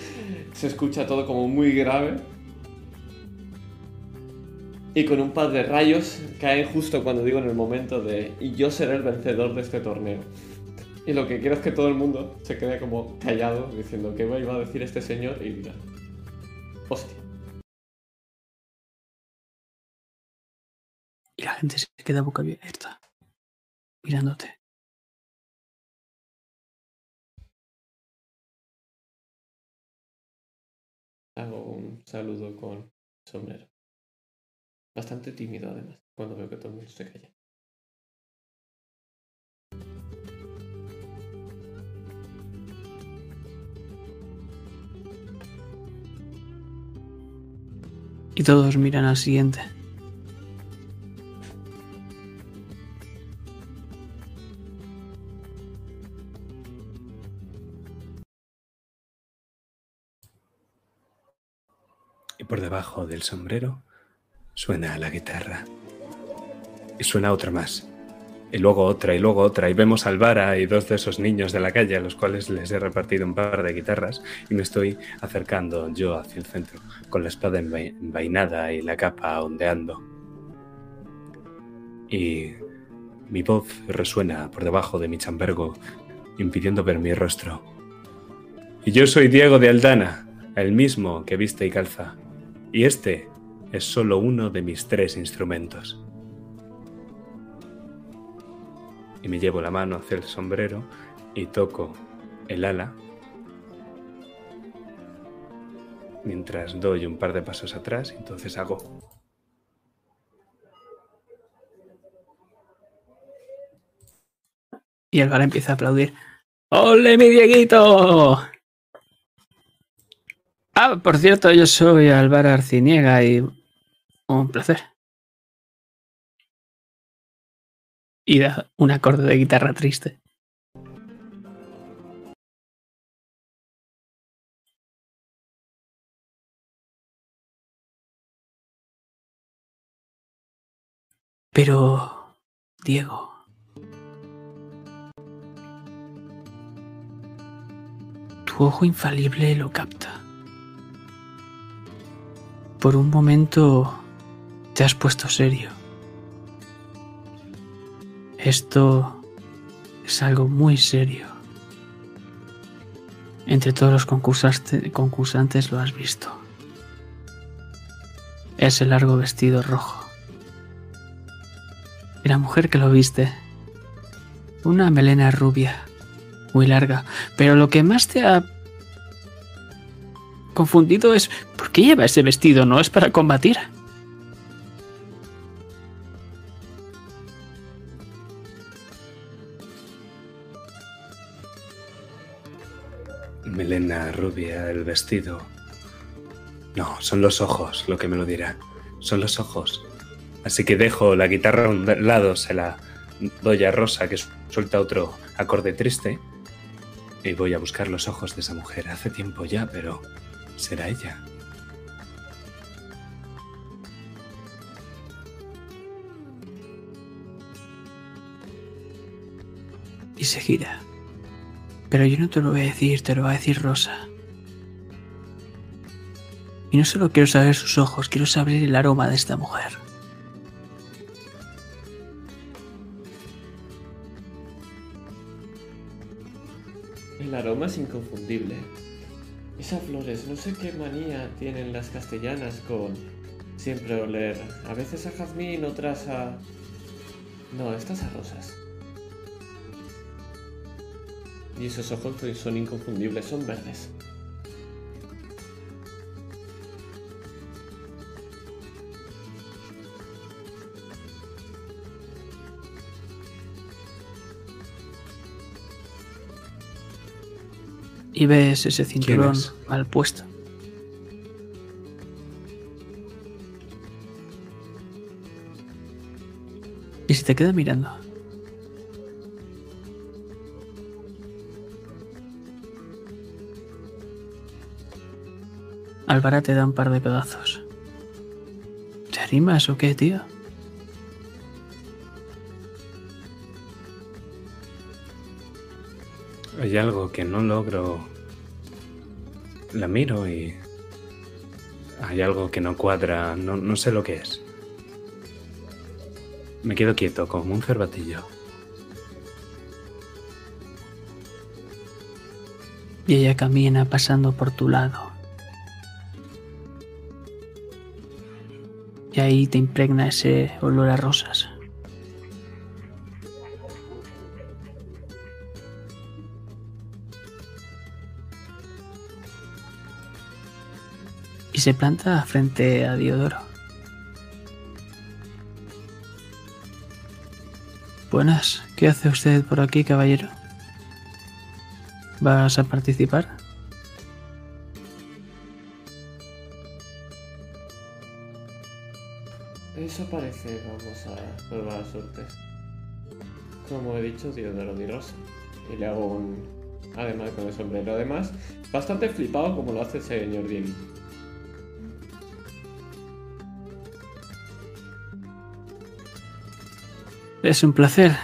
S1: se escucha todo como muy grave. Y con un par de rayos caen justo cuando digo en el momento de y yo seré el vencedor de este torneo. Y lo que quiero es que todo el mundo se quede como callado diciendo qué iba a decir este señor y diga, hostia.
S3: se queda boca abierta mirándote.
S1: Hago un saludo con sombrero. Bastante tímido además, cuando veo que todo el mundo se calla.
S3: Y todos miran al siguiente.
S2: Por debajo del sombrero suena la guitarra. Y suena otra más. Y luego otra, y luego otra. Y vemos al Vara y dos de esos niños de la calle a los cuales les he repartido un par de guitarras. Y me estoy acercando yo hacia el centro, con la espada envai- envainada y la capa ondeando. Y mi voz resuena por debajo de mi chambergo, impidiendo ver mi rostro. Y yo soy Diego de Aldana, el mismo que viste y calza. Y este es solo uno de mis tres instrumentos. Y me llevo la mano hacia el sombrero y toco el ala mientras doy un par de pasos atrás entonces hago
S3: Y el bar empieza a aplaudir. ¡Ole, mi Dieguito! Ah, por cierto, yo soy Álvaro Arciniega y un placer. Y da un acorde de guitarra triste. Pero, Diego, tu ojo infalible lo capta. Por un momento te has puesto serio. Esto es algo muy serio. Entre todos los concursantes lo has visto. Ese largo vestido rojo. Y la mujer que lo viste. Una melena rubia, muy larga. Pero lo que más te ha confundido es ¿por qué lleva ese vestido? ¿No es para combatir?
S2: melena rubia, el vestido. No, son los ojos lo que me lo dirá. Son los ojos. Así que dejo la guitarra a un lado, se la doy a Rosa que su- suelta otro acorde triste y voy a buscar los ojos de esa mujer. Hace tiempo ya, pero será ella.
S3: Y se gira. Pero yo no te lo voy a decir, te lo va a decir Rosa. Y no solo quiero saber sus ojos, quiero saber el aroma de esta mujer.
S1: El aroma es inconfundible. Esas flores, no sé qué manía tienen las castellanas con siempre oler. A veces a jazmín, otras a... No, estas a rosas. Y esos ojos son inconfundibles, son verdes.
S3: Y ves ese cinturón
S2: es?
S3: mal puesto. Y se te queda mirando. Álvara te da un par de pedazos. ¿Te animas o qué, tío?
S2: Hay algo que no logro. La miro y. Hay algo que no cuadra, no, no sé lo que es. Me quedo quieto, como un cervatillo.
S3: Y ella camina pasando por tu lado. Y ahí te impregna ese olor a rosas. Se planta frente a Diodoro. Buenas, ¿qué hace usted por aquí, caballero? ¿Vas a participar?
S1: Eso parece, vamos a probar la suerte. Como he dicho, de lo rosa. Y le hago un. Además con el sombrero. Además, bastante flipado como lo hace el señor Diego.
S3: Es un placer.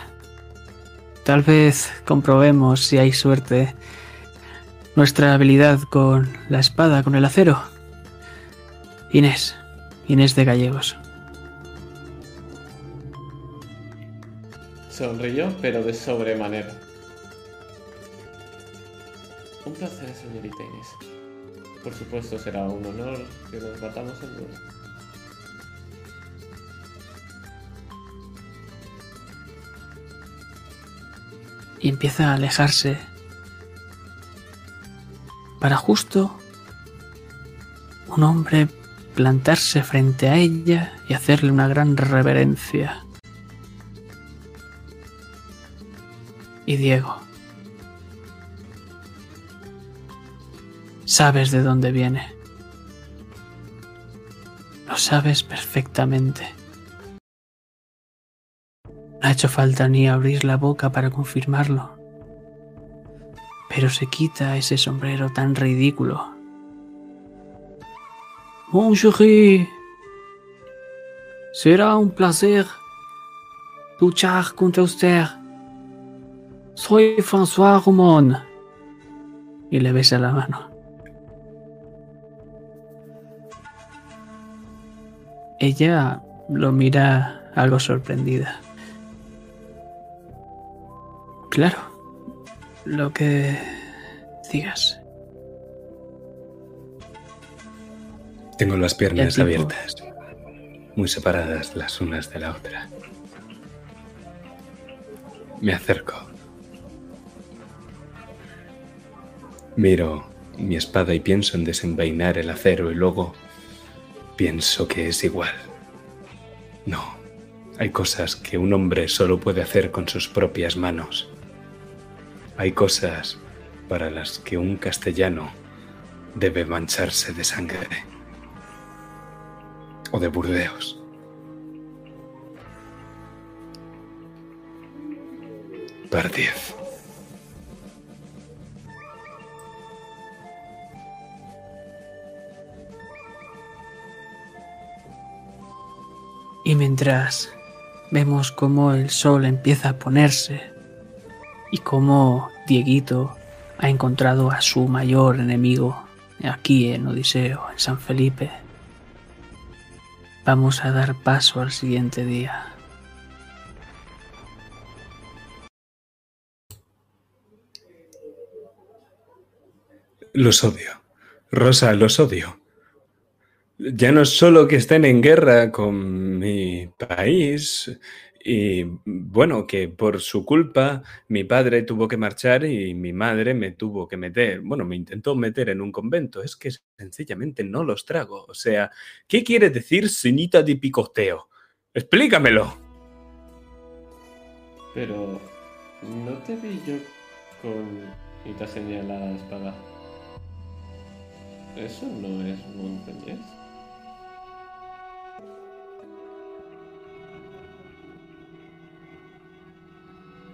S3: Tal vez comprobemos si hay suerte nuestra habilidad con la espada, con el acero. Inés, Inés de Gallegos.
S1: Sonrió, pero de sobremanera. Un placer, señorita Inés. Por supuesto, será un honor que nos matamos en duelo.
S3: Y empieza a alejarse para justo un hombre plantarse frente a ella y hacerle una gran reverencia. Y Diego, sabes de dónde viene. Lo sabes perfectamente. No ha hecho falta ni abrir la boca para confirmarlo. Pero se quita ese sombrero tan ridículo. Mon chéri, será un placer luchar contra usted. Soy François Rumon. Y le besa la mano. Ella lo mira algo sorprendida. Claro, lo que digas.
S2: Tengo las piernas abiertas, muy separadas las unas de la otra. Me acerco. Miro mi espada y pienso en desenvainar el acero y luego pienso que es igual. No, hay cosas que un hombre solo puede hacer con sus propias manos. Hay cosas para las que un castellano debe mancharse de sangre o de Burdeos. Pardiez.
S3: Y mientras vemos cómo el sol empieza a ponerse y cómo Dieguito ha encontrado a su mayor enemigo aquí en Odiseo, en San Felipe, vamos a dar paso al siguiente día.
S2: Los odio. Rosa, los odio. Ya no solo que estén en guerra con mi país y bueno, que por su culpa mi padre tuvo que marchar y mi madre me tuvo que meter, bueno, me intentó meter en un convento. Es que sencillamente no los trago. O sea, ¿qué quiere decir sinita de picoteo? Explícamelo.
S1: Pero no te vi yo con y te la espada. Eso no es montañés.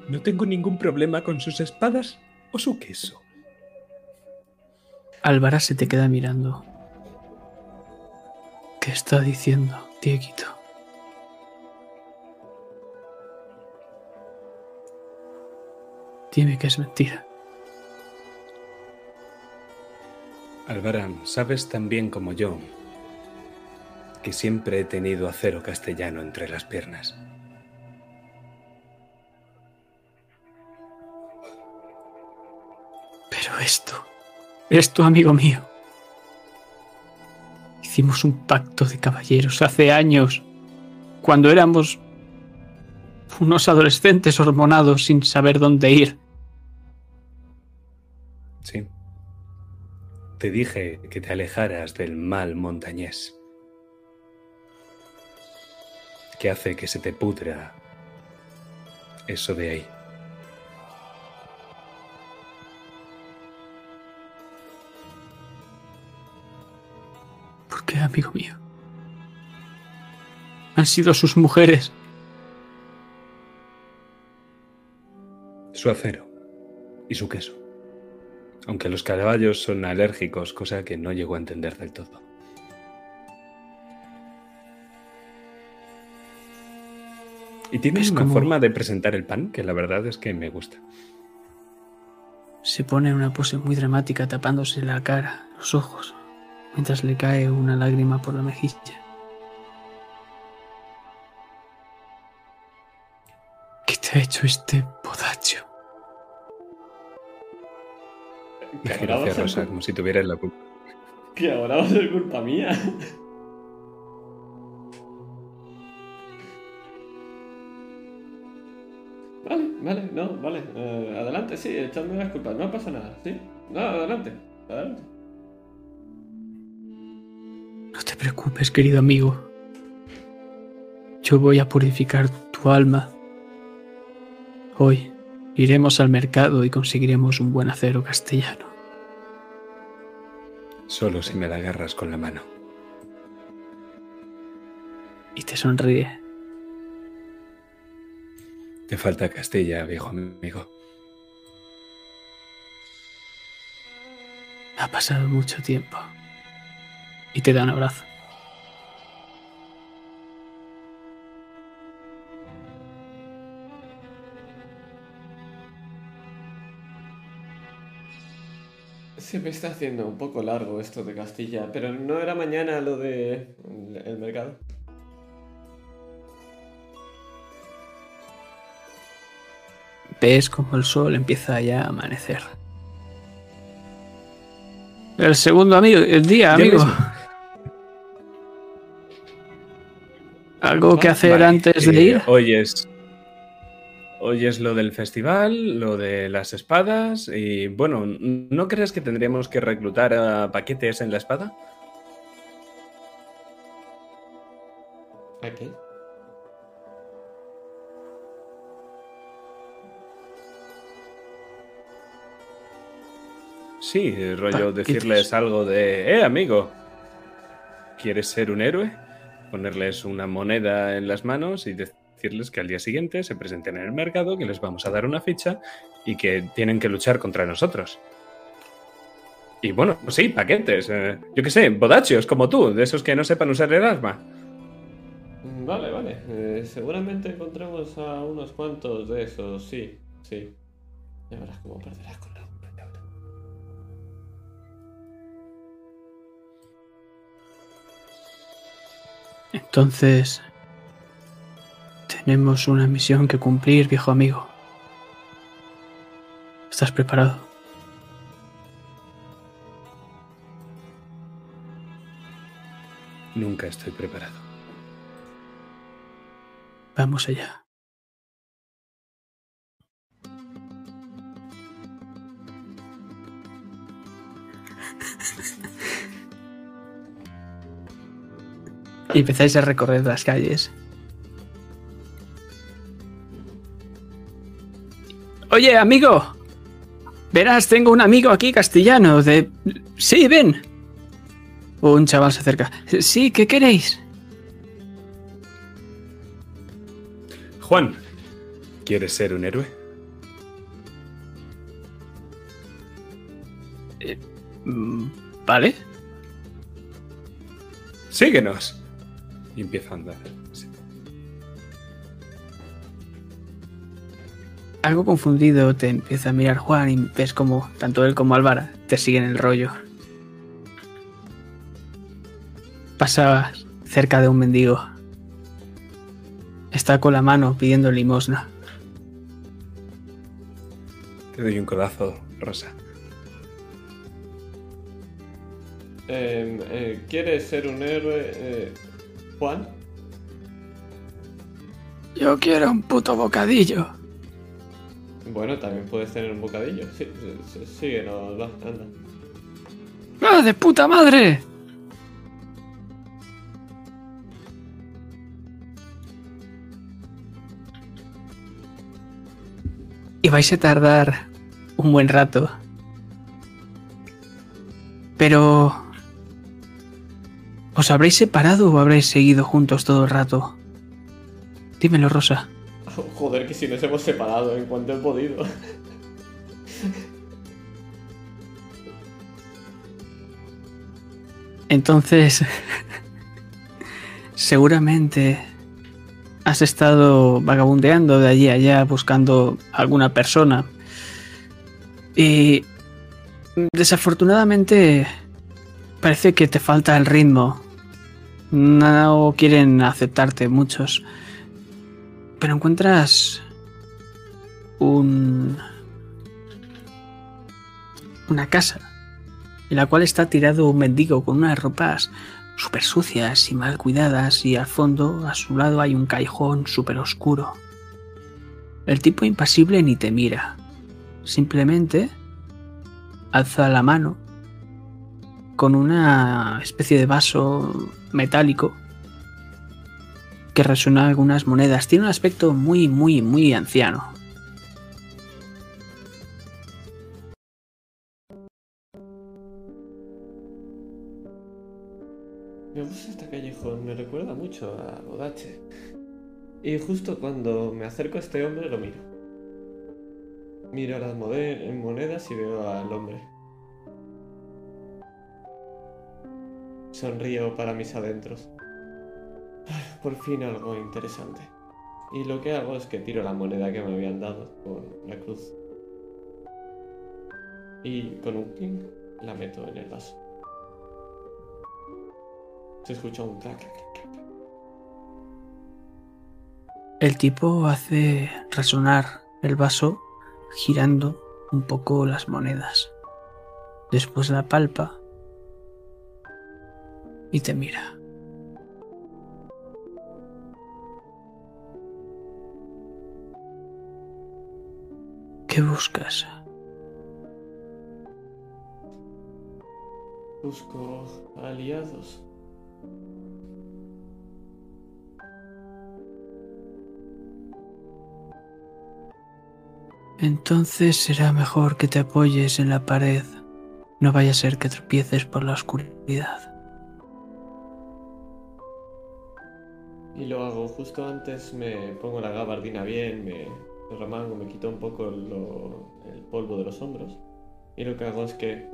S2: No tengo ningún problema con sus espadas o su queso.
S3: Álvara se te queda mirando. ¿Qué está diciendo, Dieguito? Dime que es mentira.
S2: Alvarán, sabes tan bien como yo que siempre he tenido acero castellano entre las piernas.
S3: Esto, esto, amigo mío. Hicimos un pacto de caballeros hace años, cuando éramos unos adolescentes hormonados sin saber dónde ir.
S2: Sí. Te dije que te alejaras del mal montañés, que hace que se te pudra eso de ahí.
S3: ¿Por qué, amigo mío? Han sido sus mujeres.
S2: Su acero y su queso. Aunque los caballos son alérgicos, cosa que no llego a entender del todo. Y tiene una
S3: como-
S2: forma de presentar el pan que la verdad es que me gusta.
S3: Se pone en una pose muy dramática tapándose la cara, los ojos, mientras le cae una lágrima por la mejilla. ¿Qué te ha hecho este podacho?
S1: Que ahora ser
S2: Rosa como si tuviera la culpa.
S1: Que ahora va a ser culpa mía. Vale, vale, no, vale. eh, adelante, sí, echadme las culpas, no pasa nada, ¿sí? No, adelante, adelante.
S3: Preocupes, querido amigo. Yo voy a purificar tu alma. Hoy iremos al mercado y conseguiremos un buen acero castellano.
S2: Solo si me la agarras con la mano.
S3: Y te sonríe.
S2: Te falta Castilla, viejo amigo.
S3: Ha pasado mucho tiempo. Y te da un abrazo.
S1: Se me está haciendo un poco largo esto de Castilla, pero no era mañana lo de el mercado.
S3: Ves como el sol empieza ya a amanecer. El segundo amigo, el día, amigo. ¿Algo que hacer
S2: Vale,
S3: antes de
S2: eh,
S3: ir?
S2: Hoy es. Hoy es lo del festival, lo de las espadas y bueno, ¿no crees que tendríamos que reclutar a paquetes en la espada?
S1: ¿A qué?
S2: Sí, el rollo
S3: Paquetes.
S2: decirles algo de, eh, amigo, ¿quieres ser un héroe? Ponerles una moneda en las manos y decirles que al día siguiente se presenten en el mercado, que les vamos a dar una ficha y que tienen que luchar contra nosotros. Y bueno, pues sí, paquetes. eh, yo qué sé, bodachos como tú, de esos que no sepan usar el arma.
S1: Mm, Vale, vale. eh, seguramente encontremos a unos cuantos de esos, sí, sí. Ya verás cómo perderás con la.
S3: Entonces, tenemos una misión que cumplir, viejo amigo. ¿Estás preparado?
S2: Nunca estoy preparado.
S3: Vamos allá. [LAUGHS] Y empezáis a recorrer las calles. Oye, amigo. Verás, tengo un amigo aquí castellano de... Sí, ven. Un chaval se acerca. Sí, ¿qué queréis?
S2: Juan, ¿quieres ser un héroe?
S3: Mm, Vale.
S2: Síguenos. Y empieza a andar.
S3: Algo confundido te empieza a mirar Juan y ves como tanto él como Álvara te siguen el rollo. Pasabas cerca de un mendigo. Está con la mano pidiendo limosna.
S2: Te doy un codazo, Rosa.
S1: Em, eh, ¿Quieres ser un héroe, eh, Juan?
S3: Yo quiero un puto bocadillo.
S1: Bueno, también puedes tener un bocadillo. Sí, sí, síguenos, va, anda.
S3: ¡Ah, de puta madre! Y vais a tardar un buen rato. Pero... ¿Os habréis separado o habréis seguido juntos todo el rato? Dímelo, Rosa. [LAUGHS]
S1: Joder, que si nos hemos separado en cuanto he podido.
S3: Entonces, [LAUGHS] seguramente has estado vagabundeando de allí a allá buscando alguna persona. Y desafortunadamente parece que te falta el ritmo. No quieren aceptarte muchos. Pero encuentras un una casa en la cual está tirado un mendigo con unas ropas súper sucias y mal cuidadas y al fondo, a su lado, hay un callejón súper oscuro. El tipo impasible ni te mira, simplemente alza la mano con una especie de vaso metálico que resuena algunas monedas. Tiene un aspecto muy, muy, muy anciano.
S1: Me gusta este callejón, me recuerda mucho a Bodache. Y justo cuando me acerco a este hombre lo miro. Miro las monedas y veo al hombre. Sonrío para mis adentros. Por fin algo interesante. Y lo que hago es que tiro la moneda que me habían dado con la cruz. Y con un king la meto en el vaso. Se escucha un clac, clac, clac.
S3: El tipo hace resonar el vaso girando un poco las monedas. Después la palpa y te mira. ¿Qué buscas?
S1: Busco aliados.
S3: Entonces será mejor que te apoyes en la pared. No vaya a ser que tropieces por la oscuridad.
S1: Y lo hago justo antes, me pongo la gabardina bien, me, me remango, me quito un poco el polvo de los hombros. Y lo que hago es que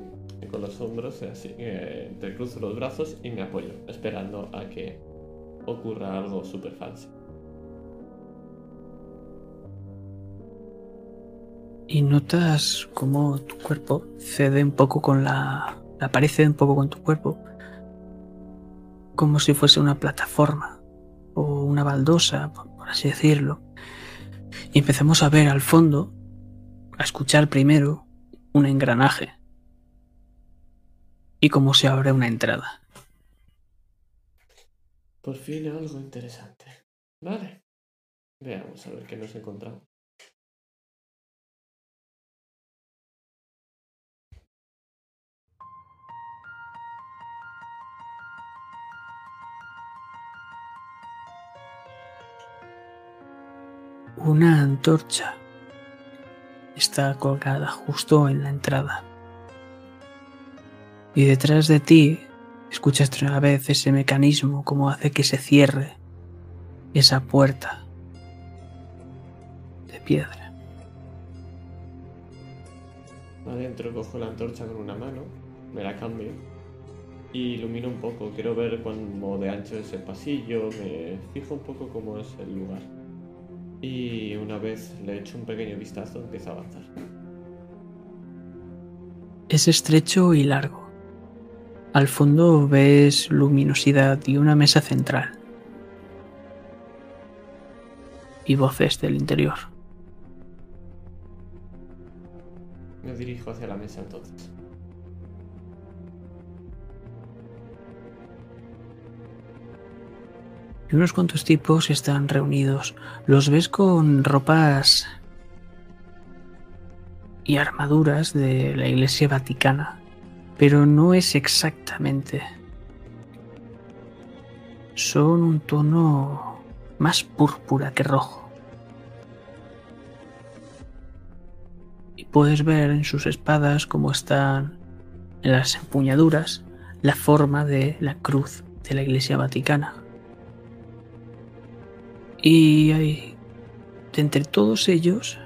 S1: con los hombros así, eh, entrecruzo los brazos y me apoyo, esperando a que ocurra algo súper falso.
S3: Y notas cómo tu cuerpo cede un poco con la... Cede un poco con tu cuerpo. Como si fuese una plataforma o una baldosa, por así decirlo. Y empezamos a ver al fondo, a escuchar primero un engranaje. Y cómo se abre una entrada.
S1: Por fin algo interesante. Vale. Veamos a ver qué nos encontramos.
S3: Antorcha está colgada justo en la entrada. Y detrás de ti escuchas otra vez ese mecanismo como hace que se cierre esa puerta de piedra.
S1: Adentro cojo la antorcha con una mano, me la cambio y ilumino un poco. Quiero ver cómo de ancho es el pasillo, me fijo un poco cómo es el lugar. Y una vez le echo un pequeño vistazo, empiezo a avanzar.
S3: Es estrecho y largo. Al fondo ves luminosidad y una mesa central. Y voces del interior.
S1: Me dirijo hacia la mesa entonces.
S3: Y unos cuantos tipos están reunidos. Los ves con ropas y armaduras de la Iglesia Vaticana, pero no es exactamente. Son un tono más púrpura que rojo. Y puedes ver en sus espadas cómo están en las empuñaduras la forma de la cruz de la Iglesia Vaticana. Y hay, de entre todos ellos,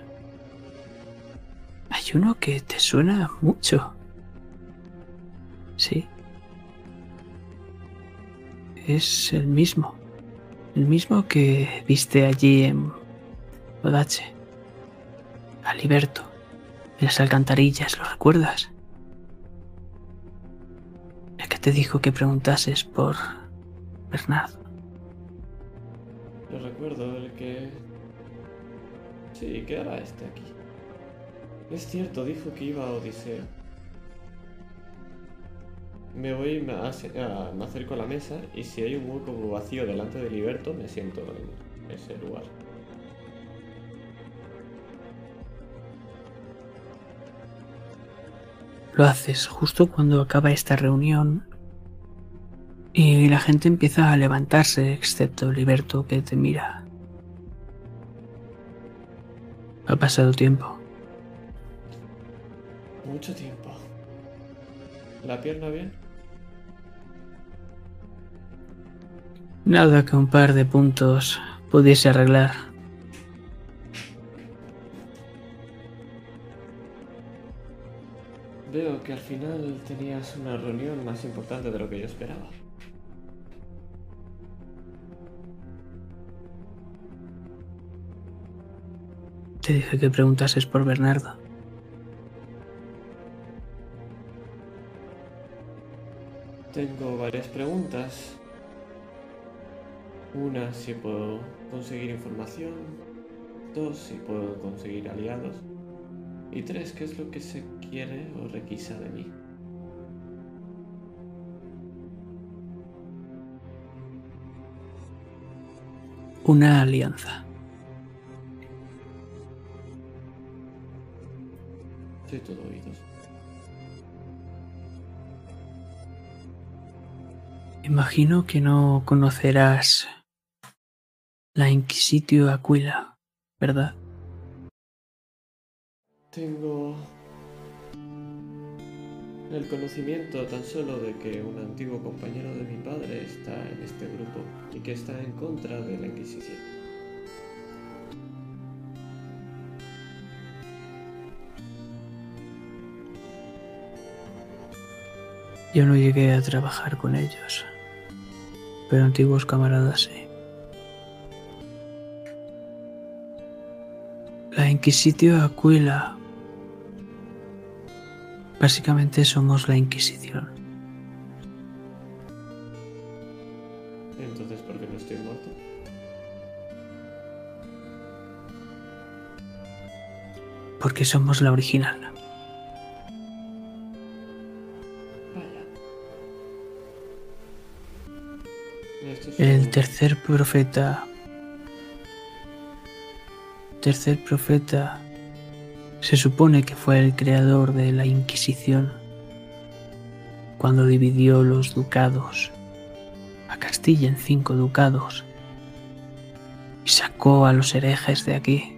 S3: hay uno que te suena mucho. Sí. Es el mismo. El mismo que viste allí en Odache. A Liberto. En las alcantarillas, ¿lo recuerdas? El que te dijo que preguntases por Bernardo.
S1: Lo recuerdo, el que... Sí, ¿qué hará este aquí? Es cierto, dijo que iba a Odisea. Me voy, me, ace- a- me acerco a la mesa y si hay un hueco vacío delante de Liberto, me siento en ese lugar.
S3: Lo haces justo cuando acaba esta reunión y la gente empieza a levantarse, excepto Liberto que te mira. Ha pasado tiempo.
S1: Mucho tiempo. ¿La pierna bien?
S3: Nada que un par de puntos pudiese arreglar.
S1: Veo que al final tenías una reunión más importante de lo que yo esperaba.
S3: Te dije que preguntases por Bernardo.
S1: Tengo varias preguntas. Una, si puedo conseguir información. Dos, si puedo conseguir aliados. Y tres, ¿qué es lo que se quiere o requisa de mí?
S3: Una alianza.
S1: Soy todo oídos.
S3: Imagino que no conocerás la Inquisitio Aquila, ¿verdad?
S1: Tengo el conocimiento tan solo de que un antiguo compañero de mi padre está en este grupo y que está en contra de la Inquisición.
S3: Yo no llegué a trabajar con ellos, pero antiguos camaradas sí. La Inquisitio Aquila. Básicamente somos la Inquisición.
S1: Entonces, ¿por qué no estoy muerto?
S3: Porque somos la original. Tercer profeta. Tercer profeta se supone que fue el creador de la Inquisición cuando dividió los ducados a Castilla en cinco ducados y sacó a los herejes de aquí.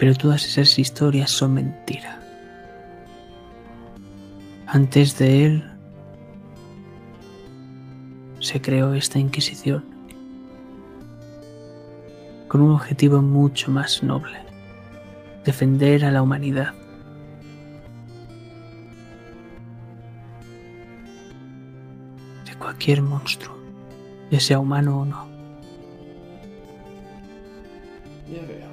S3: Pero todas esas historias son mentira. Antes de él se creó esta Inquisición con un objetivo mucho más noble, defender a la humanidad. de cualquier monstruo, ya sea humano o no.
S1: Ya veo.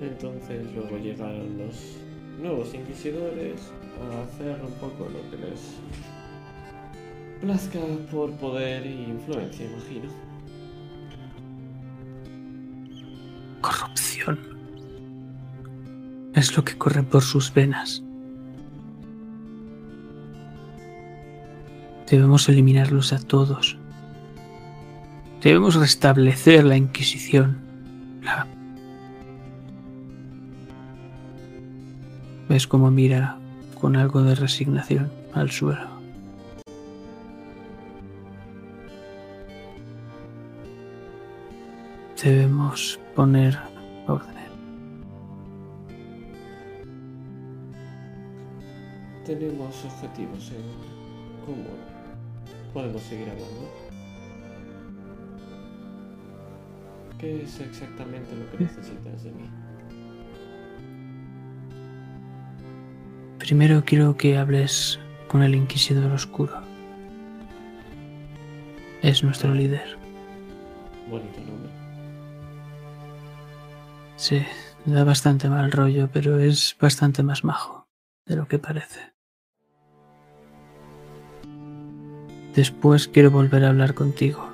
S1: Entonces luego llegaron los nuevos inquisidores a hacer un poco lo que les plazca por poder e influencia, imagino.
S3: Corrupción. Es lo que corre por sus venas. Debemos eliminarlos a todos. Debemos restablecer la Inquisición. La... ¿Ves cómo mira con algo de resignación al suelo? Debemos poner orden.
S1: Tenemos objetivos en común. podemos seguir hablando. ¿Qué es exactamente lo que necesitas de mí?
S3: Primero quiero que hables con el Inquisidor Oscuro. Es nuestro líder.
S1: Bonito nombre.
S3: Sí, da bastante mal rollo, pero es bastante más majo de lo que parece. Después quiero volver a hablar contigo.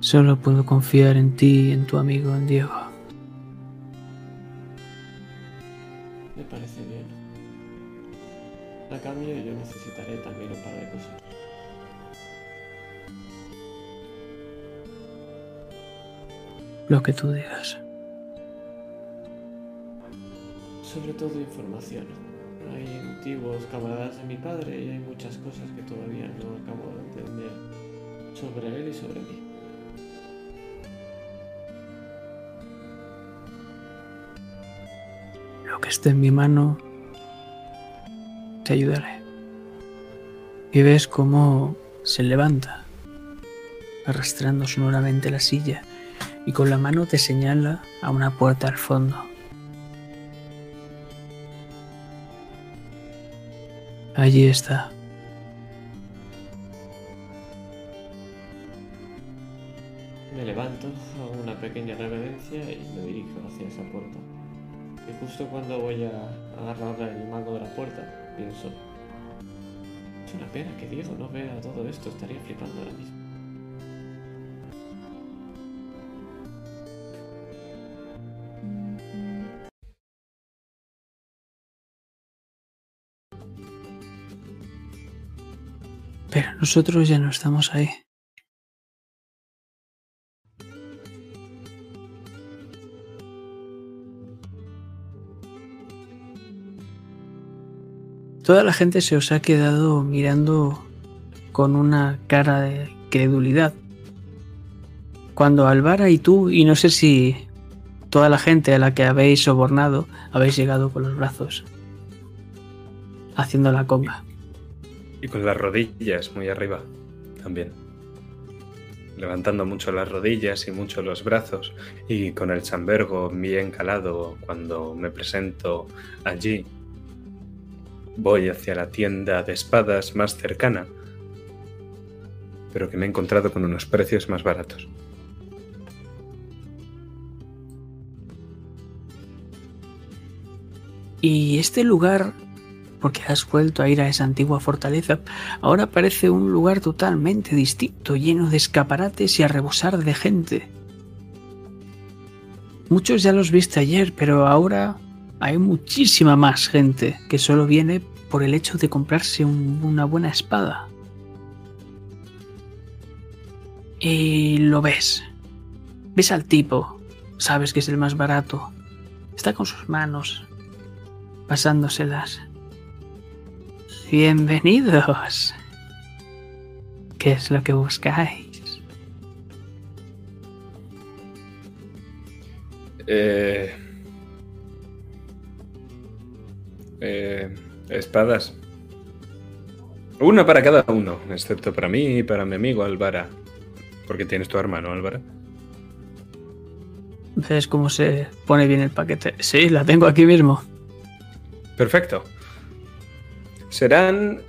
S3: Solo puedo confiar en ti y en tu amigo, en Diego. Lo que tú digas.
S1: Sobre todo información. Hay antiguos camaradas de mi padre y hay muchas cosas que todavía no acabo de entender sobre él y sobre mí.
S3: Lo que esté en mi mano, te ayudaré. Y ves cómo se levanta, arrastrando sonoramente la silla, y con la mano te señala a una puerta al fondo. Allí está.
S1: Me levanto, hago una pequeña reverencia y me dirijo hacia esa puerta. Y justo cuando voy a agarrar el mango de la puerta, pienso, es una pena que Diego no vea todo esto, estaría flipando ahora mismo.
S3: Nosotros ya no estamos ahí. Toda la gente se os ha quedado mirando con una cara de credulidad. Cuando Alvara y tú, y no sé si toda la gente a la que habéis sobornado, habéis llegado con los brazos, haciendo la conga.
S2: Y con las rodillas muy arriba también. Levantando mucho las rodillas y mucho los brazos. Y con el chambergo bien calado cuando me presento allí. Voy hacia la tienda de espadas más cercana. Pero que me he encontrado con unos precios más baratos.
S3: Y este lugar, porque has vuelto a ir a esa antigua fortaleza, ahora parece un lugar totalmente distinto, lleno de escaparates y a rebosar de gente. Muchos ya los viste ayer, pero ahora hay muchísima más gente que solo viene por el hecho de comprarse un- una buena espada. Y lo ves. Ves al tipo, sabes que es el más barato. Está con sus manos, pasándoselas. Bienvenidos. ¿Qué es lo que buscáis?
S2: Eh, eh, espadas. Una para cada uno, excepto para mí y para mi amigo Álvara. Porque tienes tu arma, ¿no, Álvara?
S3: ¿Ves cómo se pone bien el paquete? Sí, la tengo aquí mismo.
S2: Perfecto. Serán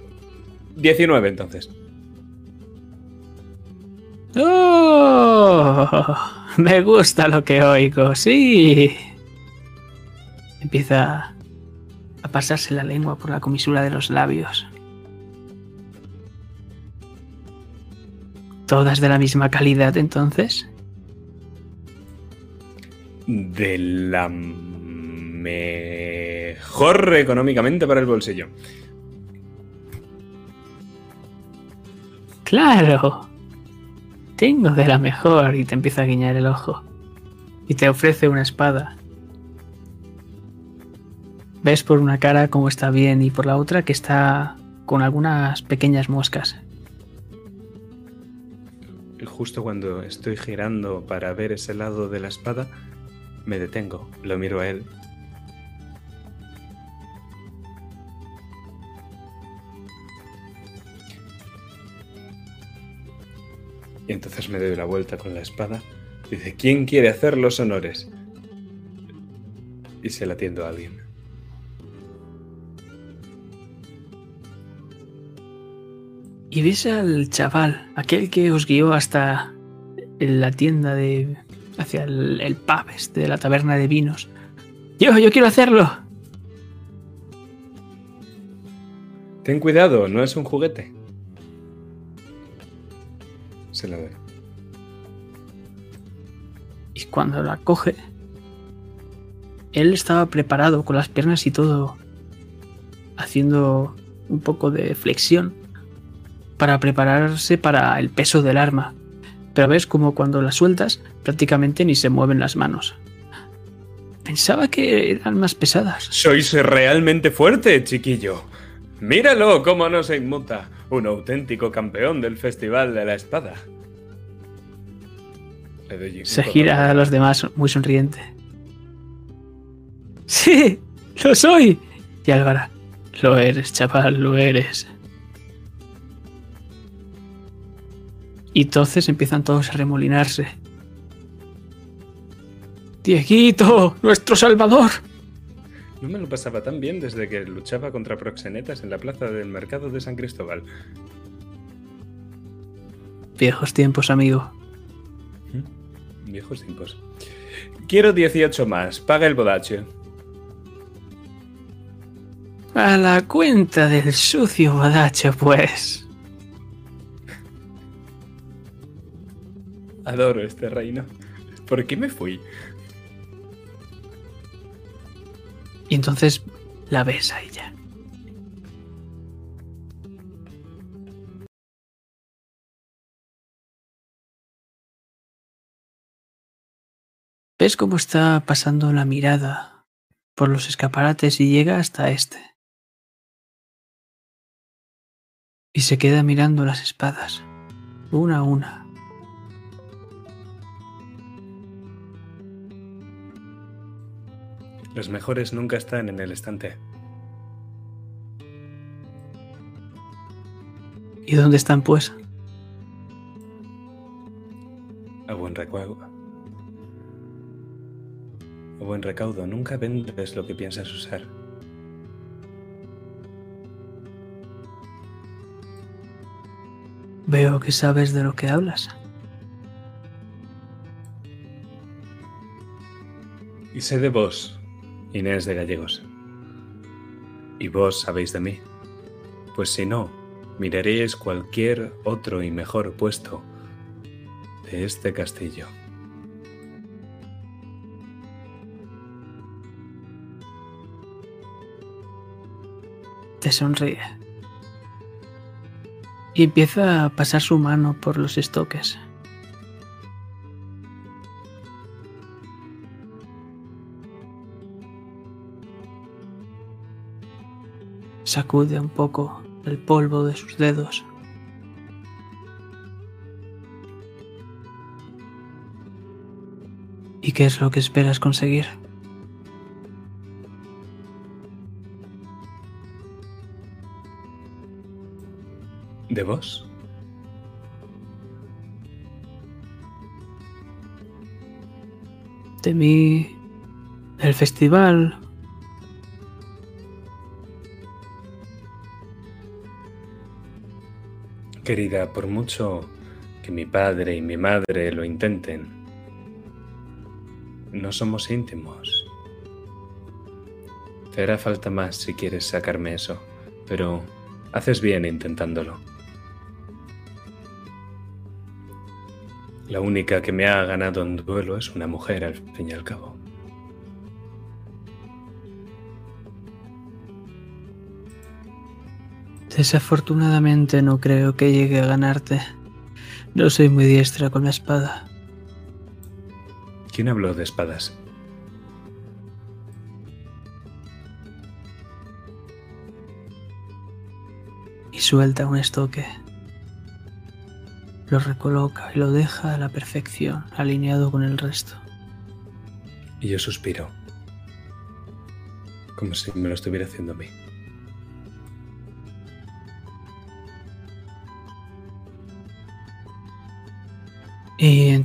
S2: 19 entonces.
S3: ¡Oh! Me gusta lo que oigo, sí. Empieza a pasarse la lengua por la comisura de los labios. ¿Todas de la misma calidad entonces?
S2: De la mejor económicamente para el bolsillo.
S3: Claro. Tengo de la mejor y te empieza a guiñar el ojo. Y te ofrece una espada. Ves por una cara cómo está bien y por la otra que está con algunas pequeñas moscas.
S2: Justo cuando estoy girando para ver ese lado de la espada, me detengo, lo miro a él. Y entonces me doy la vuelta con la espada. Dice, ¿quién quiere hacer los honores? Y se la tiendo a alguien.
S3: Y ves al chaval, aquel que os guió hasta la tienda de. hacia el, el pub este de la taberna de vinos. Yo, yo quiero hacerlo.
S2: Ten cuidado, no es un juguete. Se la doy.
S3: Y cuando la coge, él estaba preparado con las piernas y todo, haciendo un poco de flexión para prepararse para el peso del arma. Pero ves como cuando la sueltas prácticamente ni se mueven las manos. Pensaba que eran más pesadas.
S2: Sois realmente fuerte, chiquillo. Míralo cómo no se inmuta. Un auténtico campeón del Festival de la Espada. Le doy un
S3: Se gira a los demás muy sonriente. ¡Sí! ¡Lo soy! Y Álvara, lo eres, chaval, lo eres. Y entonces empiezan todos a remolinarse. ¡Dieguito! ¡Nuestro salvador!
S2: No me lo pasaba tan bien desde que luchaba contra proxenetas en la plaza del mercado de San Cristóbal.
S3: Viejos tiempos, amigo.
S2: Viejos tiempos. Quiero 18 más. Paga el bodache.
S3: A la cuenta del sucio badacho, pues.
S2: Adoro este reino. ¿Por qué me fui?
S3: Y entonces la ves a ella. Ves cómo está pasando la mirada por los escaparates y llega hasta este. Y se queda mirando las espadas, una a una.
S2: Los mejores nunca están en el estante.
S3: ¿Y dónde están pues?
S2: A buen recaudo. A buen recaudo. Nunca vendes lo que piensas usar.
S3: Veo que sabes de lo que hablas.
S2: Y sé de vos, Inés de Gallegos. Y vos sabéis de mí. Pues si no, miraréis cualquier otro y mejor puesto de este castillo.
S3: Te sonríe. Y empieza a pasar su mano por los estoques. Sacude un poco el polvo de sus dedos. ¿Y qué es lo que esperas conseguir?
S2: ¿De vos?
S3: De mí, el festival,
S2: Querida, por mucho que mi padre y mi madre lo intenten, no somos íntimos. Te hará falta más si quieres sacarme eso, pero haces bien intentándolo. La única que me ha ganado en duelo es una mujer, al fin y al cabo.
S3: Desafortunadamente no creo que llegue a ganarte. No soy muy diestra con la espada.
S2: ¿Quién habló de espadas?
S3: Y suelta un estoque. Lo recoloca y lo deja a la perfección, alineado con el resto.
S2: Y yo suspiro. Como si me lo estuviera haciendo a mí.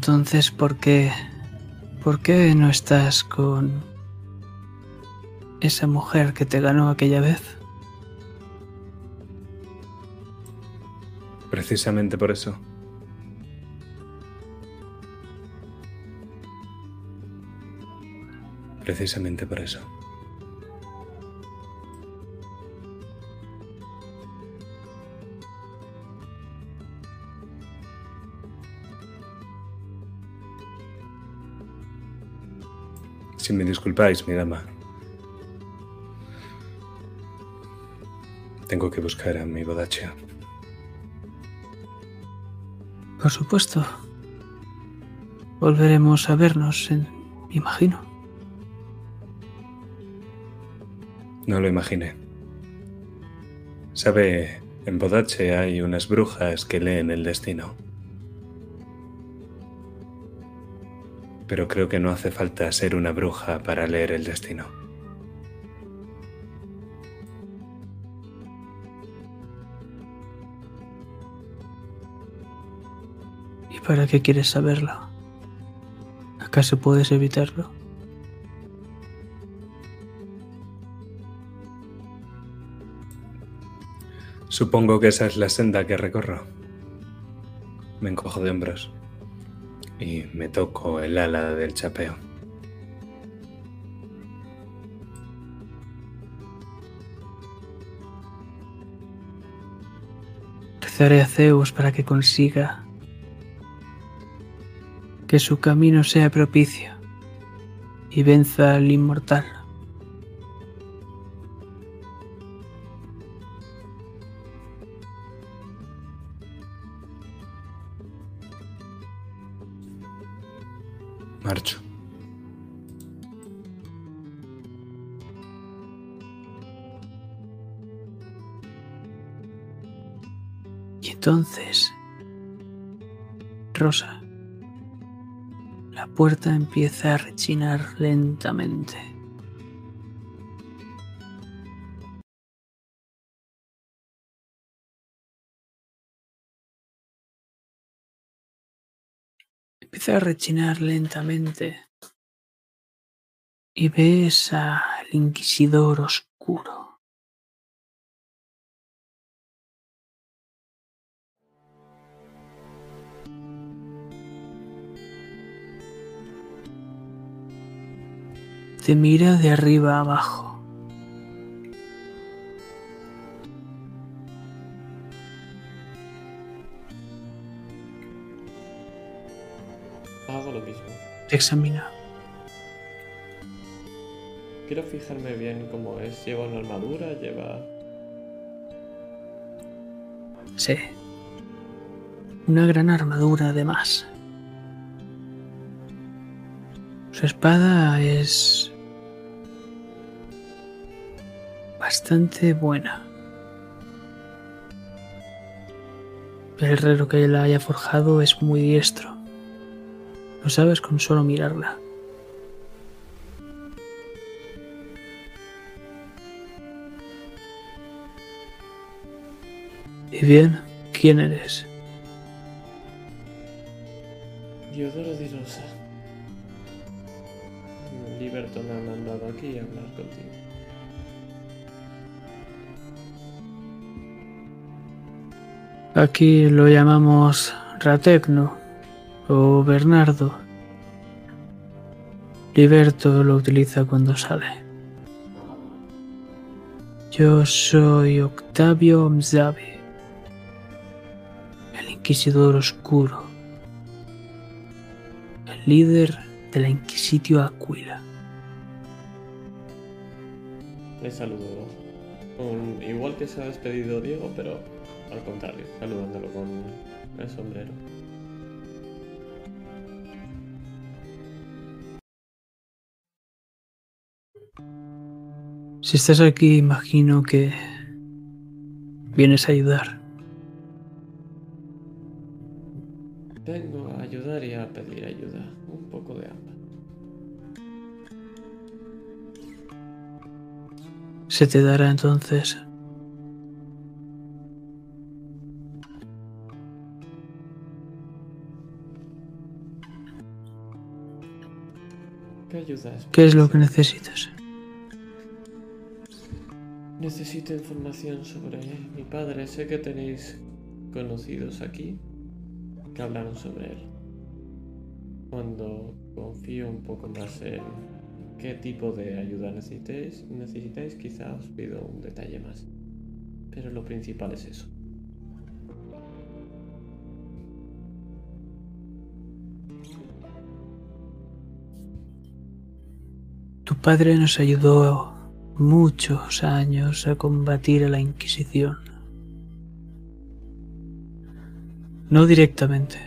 S3: Entonces, ¿por qué? ¿Por qué no estás con esa mujer que te ganó aquella vez?
S2: Precisamente por eso. Precisamente por eso. Si me disculpáis, mi dama. Tengo que buscar a mi bodachia.
S3: Por supuesto. Volveremos a vernos, en, imagino.
S2: No lo imaginé. Sabe, en Bodache hay unas brujas que leen el destino. Pero creo que no hace falta ser una bruja para leer el destino.
S3: ¿Y para qué quieres saberlo? ¿Acaso puedes evitarlo?
S2: Supongo que esa es la senda que recorro. Me encojo de hombros y me toco el ala del chapeo.
S3: Rezaré a Zeus para que consiga que su camino sea propicio y venza al inmortal. Entonces, Rosa, la puerta empieza a rechinar lentamente. Empieza a rechinar lentamente y ves al inquisidor oscuro. Te mira de arriba abajo.
S1: Hago lo mismo.
S3: Te examina.
S1: Quiero fijarme bien cómo es. ¿Lleva una armadura? ¿Lleva...?
S3: Sí. Una gran armadura además. Su espada es bastante buena. El herrero que la haya forjado es muy diestro. Lo sabes con solo mirarla. Y bien, ¿quién eres?
S1: Diodoro di Rosa. Liberto me ha mandado aquí a hablar contigo.
S3: Aquí lo llamamos Ratecno o Bernardo. Liberto lo utiliza cuando sale. Yo soy Octavio Mzavi, el Inquisidor Oscuro, el líder de la Inquisitio Aquila.
S1: Le saludo. igual que se ha despedido Diego, pero al contrario, saludándolo con el sombrero.
S3: Si estás aquí, imagino que vienes a ayudar.
S1: Vengo a ayudar y a pedir ayuda. Un poco de ambas.
S3: Se te dará entonces. ¿Qué es lo que necesitas?
S1: Necesito información sobre mi padre. Sé que tenéis conocidos aquí que hablaron sobre él. Cuando confío un poco más en qué tipo de ayuda necesitéis, necesitáis quizá os pido un detalle más. Pero lo principal es eso.
S3: Padre nos ayudó muchos años a combatir a la Inquisición. No directamente.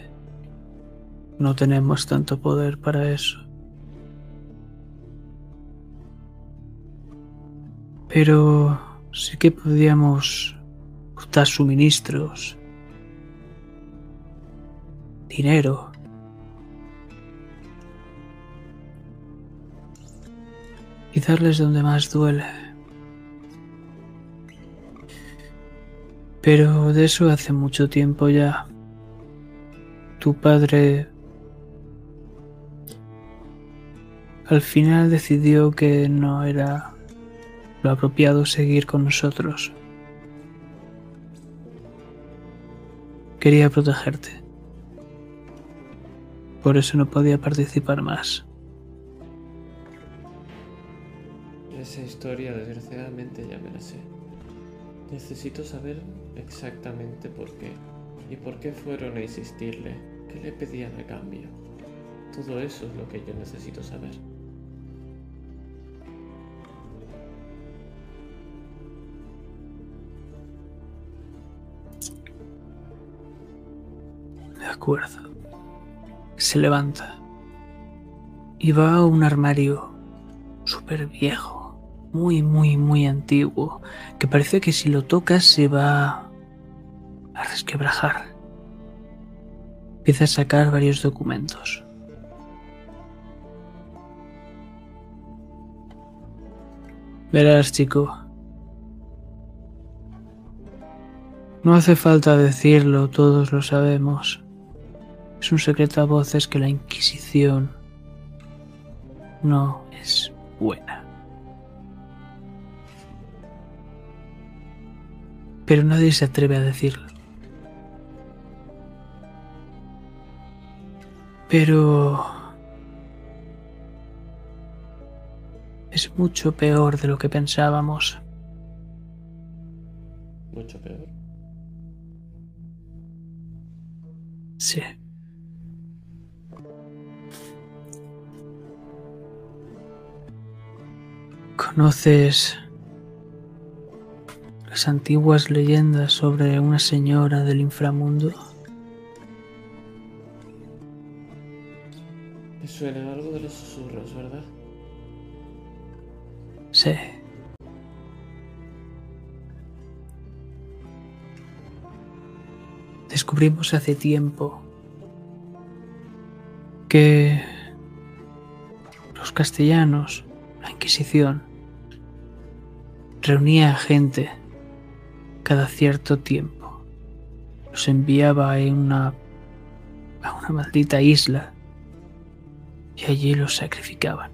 S3: No tenemos tanto poder para eso. Pero sí que podíamos dar suministros, dinero. Y darles donde más duele. Pero de eso hace mucho tiempo ya. Tu padre al final decidió que no era lo apropiado seguir con nosotros. Quería protegerte. Por eso no podía participar más.
S1: Esa historia desgraciadamente ya me la sé. Necesito saber exactamente por qué. ¿Y por qué fueron a insistirle? ¿Qué le pedían a cambio? Todo eso es lo que yo necesito saber.
S3: De acuerdo. Se levanta. Y va a un armario súper viejo. Muy, muy, muy antiguo. Que parece que si lo tocas se va a resquebrajar. Empieza a sacar varios documentos. Verás, chico. No hace falta decirlo, todos lo sabemos. Es un secreto a voces que la Inquisición no es buena. Pero nadie se atreve a decirlo. Pero... Es mucho peor de lo que pensábamos.
S1: Mucho peor.
S3: Sí. ¿Conoces las antiguas leyendas sobre una señora del inframundo?
S1: Me suena algo de los susurros, ¿verdad?
S3: Sí. Descubrimos hace tiempo que los castellanos, la Inquisición, reunía a gente cada cierto tiempo. Los enviaba a una, a una maldita isla y allí los sacrificaban.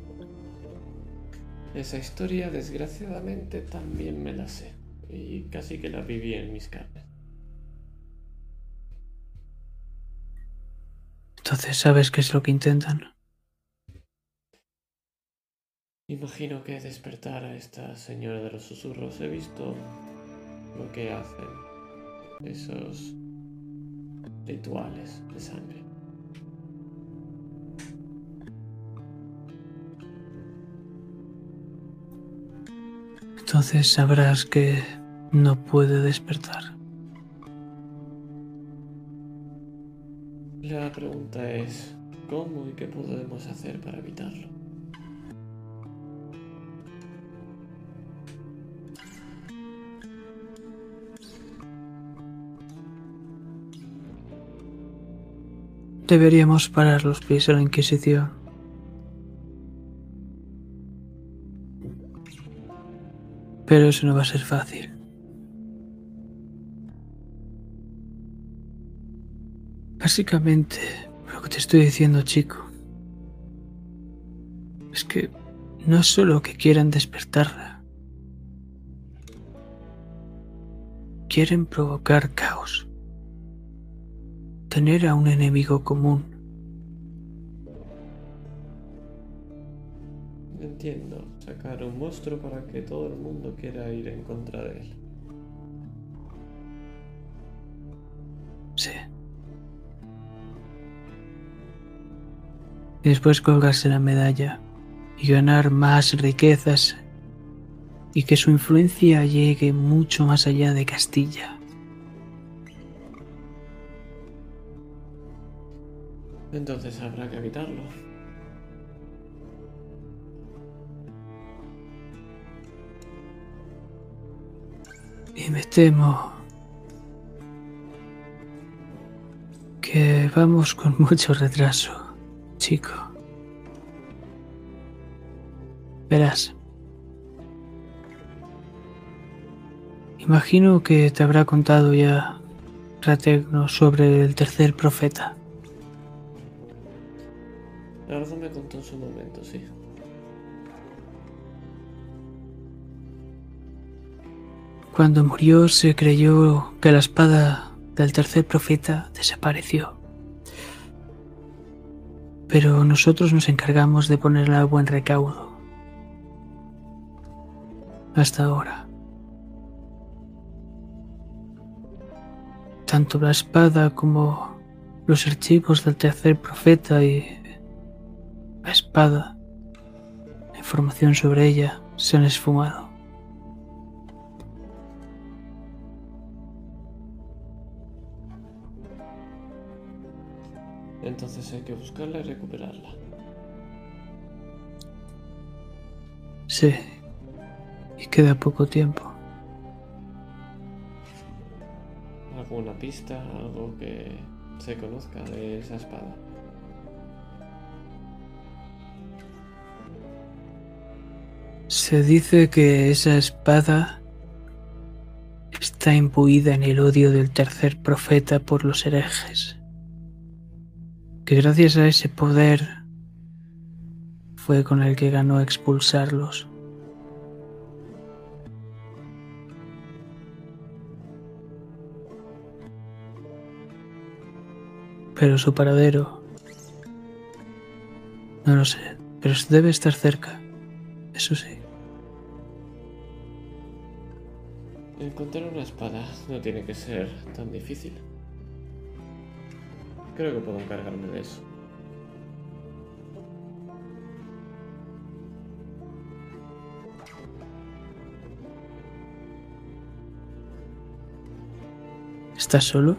S1: Esa historia desgraciadamente también me la sé. Y casi que la viví en mis carnes.
S3: Entonces, ¿sabes qué es lo que intentan?
S1: Imagino que despertar a esta señora de los susurros. He visto lo que hacen esos rituales de sangre.
S3: Entonces sabrás que no puede despertar.
S1: La pregunta es, ¿cómo y qué podemos hacer para evitarlo?
S3: Deberíamos parar los pies a la Inquisición. Pero eso no va a ser fácil. Básicamente, lo que te estoy diciendo, chico, Es que no es solo que quieran despertarla. Quieren provocar caos. Tener a un enemigo común.
S1: Entiendo, sacar un monstruo para que todo el mundo quiera ir en contra de él.
S3: Sí. Y después colgarse la medalla y ganar más riquezas y que su influencia llegue mucho más allá de Castilla.
S1: Entonces habrá que evitarlo.
S3: Y me temo que vamos con mucho retraso, chico. Verás. Imagino que te habrá contado ya Rategno sobre el tercer profeta.
S1: Algo me contó en su momento, sí.
S3: Cuando murió se creyó que la espada del tercer profeta desapareció. Pero nosotros nos encargamos de ponerla a buen recaudo. Hasta ahora. Tanto la espada como los archivos del tercer profeta y la espada, la información sobre ella, se han esfumado.
S1: Entonces hay que buscarla y recuperarla.
S3: Sí, y queda poco tiempo.
S1: ¿Alguna pista, algo que se conozca de esa espada?
S3: Se dice que esa espada está imbuida en el odio del tercer profeta por los herejes. Que gracias a ese poder fue con el que ganó expulsarlos. Pero su paradero... No lo sé, pero debe estar cerca. Eso sí.
S1: Encontrar una espada no tiene que ser tan difícil. Creo que puedo encargarme de eso.
S3: ¿Estás solo?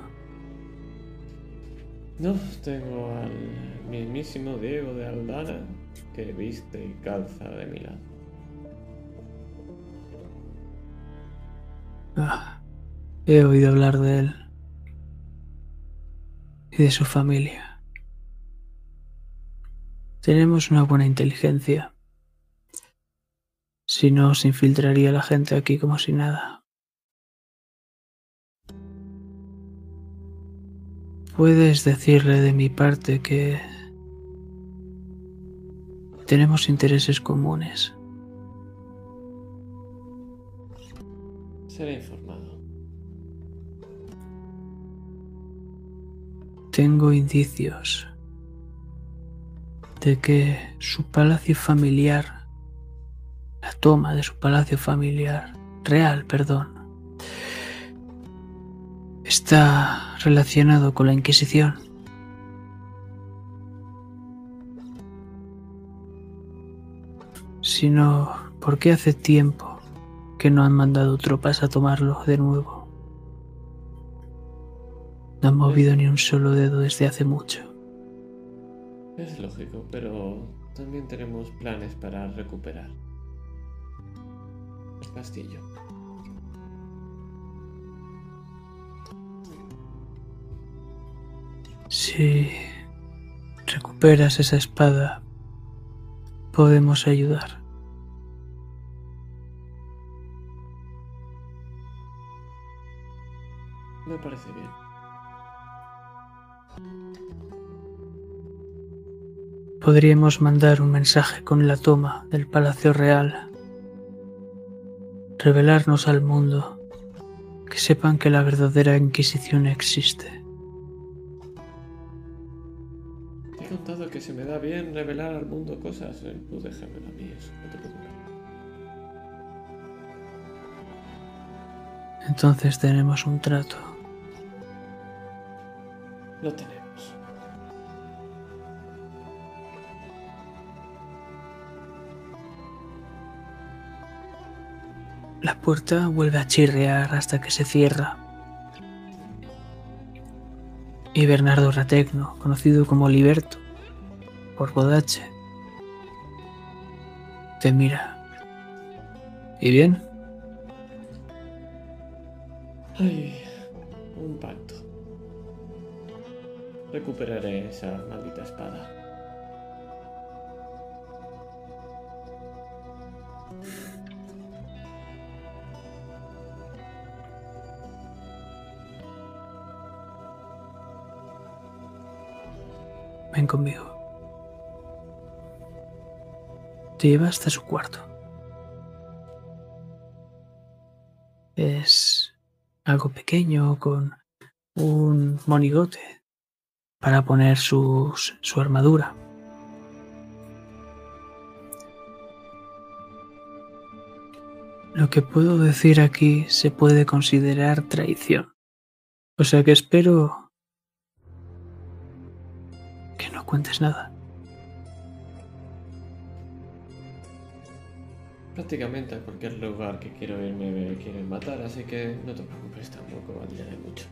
S1: No, tengo al mismísimo Diego de Aldana que viste y calza de mi.
S3: Ah, he oído hablar de él y de su familia. Tenemos una buena inteligencia. Si no, se infiltraría la gente aquí como si nada. Puedes decirle de mi parte que tenemos intereses comunes.
S1: Seré informado.
S3: Tengo indicios de que su palacio familiar, la toma de su palacio familiar, real, perdón, está relacionado con la Inquisición. Sino porque hace tiempo que no han mandado tropas a tomarlo de nuevo. No han movido ni un solo dedo desde hace mucho.
S1: Es lógico, pero también tenemos planes para recuperar el castillo.
S3: Si recuperas esa espada, podemos ayudar.
S1: Me parece bien.
S3: Podríamos mandar un mensaje con la toma del Palacio Real. Revelarnos al mundo. Que sepan que la verdadera Inquisición existe.
S1: Te he contado que se me da bien revelar al mundo cosas. eh, Tú déjamelo a mí, eso, no te preocupes.
S3: Entonces tenemos un trato.
S1: Lo tenemos.
S3: La puerta vuelve a chirriar hasta que se cierra. Y Bernardo Rategno, conocido como Liberto por Godache, te mira. ¿Y bien?
S1: Ay, un pacto. Recuperaré esa maldita espada.
S3: Ven conmigo. Te lleva hasta su cuarto. Es algo pequeño con un monigote para poner sus- su armadura. Lo que puedo decir aquí se puede considerar traición. O sea que espero que no cuentes nada.
S1: Prácticamente a cualquier lugar que quiero irme me quieren matar, así que no te preocupes, tampoco valdría de mucho.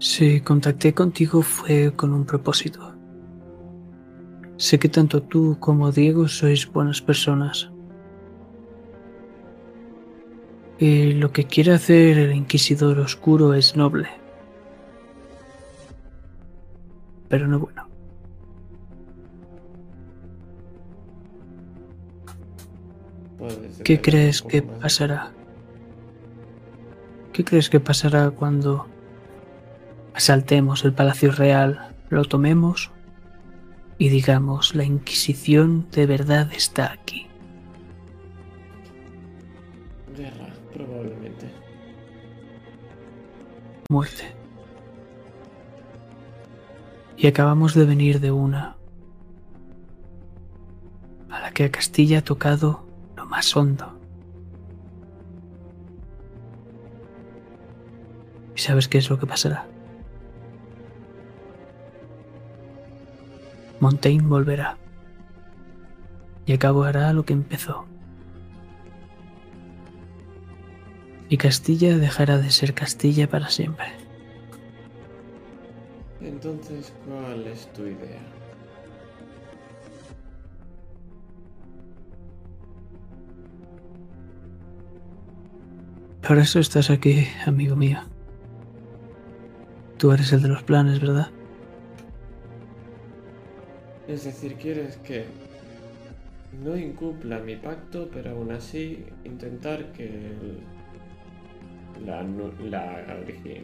S3: Si contacté contigo fue con un propósito. Sé que tanto tú como Diego sois buenas personas. Y lo que quiere hacer el Inquisidor Oscuro es noble. Pero no bueno. ¿Qué crees que pasará? ¿Qué crees que pasará cuando asaltemos el Palacio Real, lo tomemos y digamos la Inquisición de verdad está aquí?
S1: Guerra, probablemente.
S3: Muerte. Y acabamos de venir de una a la que a Castilla ha tocado lo más hondo. ¿Y sabes qué es lo que pasará? Montaigne volverá y acabará lo que empezó. Y Castilla dejará de ser Castilla para siempre.
S1: Entonces, ¿cuál es tu idea?
S3: Por eso estás aquí, amigo mío. Tú eres el de los planes, ¿verdad?
S1: Es decir, quieres que no incumpla mi pacto, pero aún así intentar que el- la, la,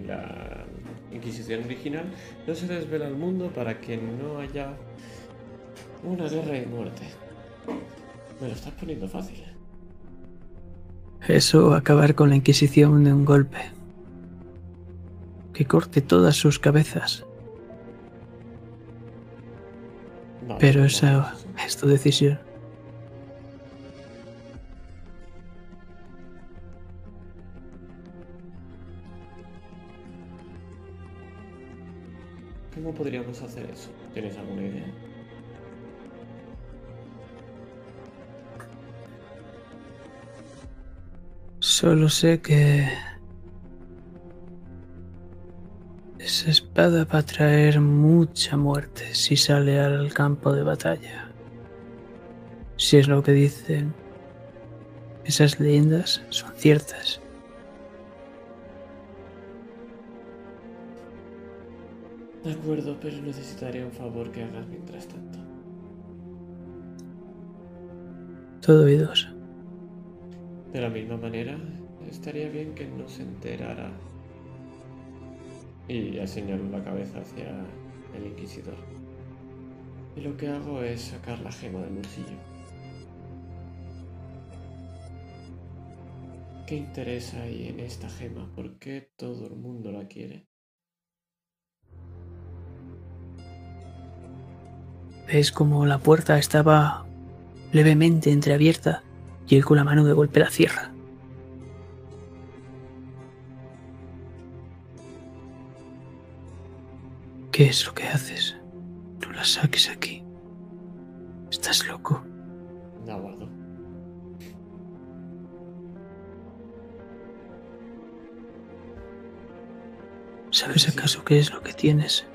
S1: la Inquisición original no se desvela al mundo para que no haya una guerra y muerte. Me lo estás poniendo fácil.
S3: Eso, acabar con la Inquisición de un golpe. Que corte todas sus cabezas. Pero
S1: ¿cómo
S3: esa es tu decisión.
S1: ¿Cómo podríamos hacer eso? ¿Tienes alguna idea?
S3: Solo sé que... Esa espada va a traer mucha muerte si sale al campo de batalla. Si es lo que dicen, esas leyendas son ciertas.
S1: De acuerdo, pero necesitaría un favor que hagas mientras tanto.
S3: Todo oídos.
S1: De la misma manera, estaría bien que no se enterara. Y ya señaló la cabeza hacia el inquisidor. Y lo que hago es sacar la gema del bolsillo. ¿Qué interés hay en esta gema? ¿Por qué todo el mundo la quiere?
S3: Ves como la puerta estaba levemente entreabierta y él con la mano de golpe la cierra. ¿Qué es lo que haces? No la saques aquí. ¿Estás loco?
S1: La guardo.
S3: ¿Sabes acaso qué es lo que tienes?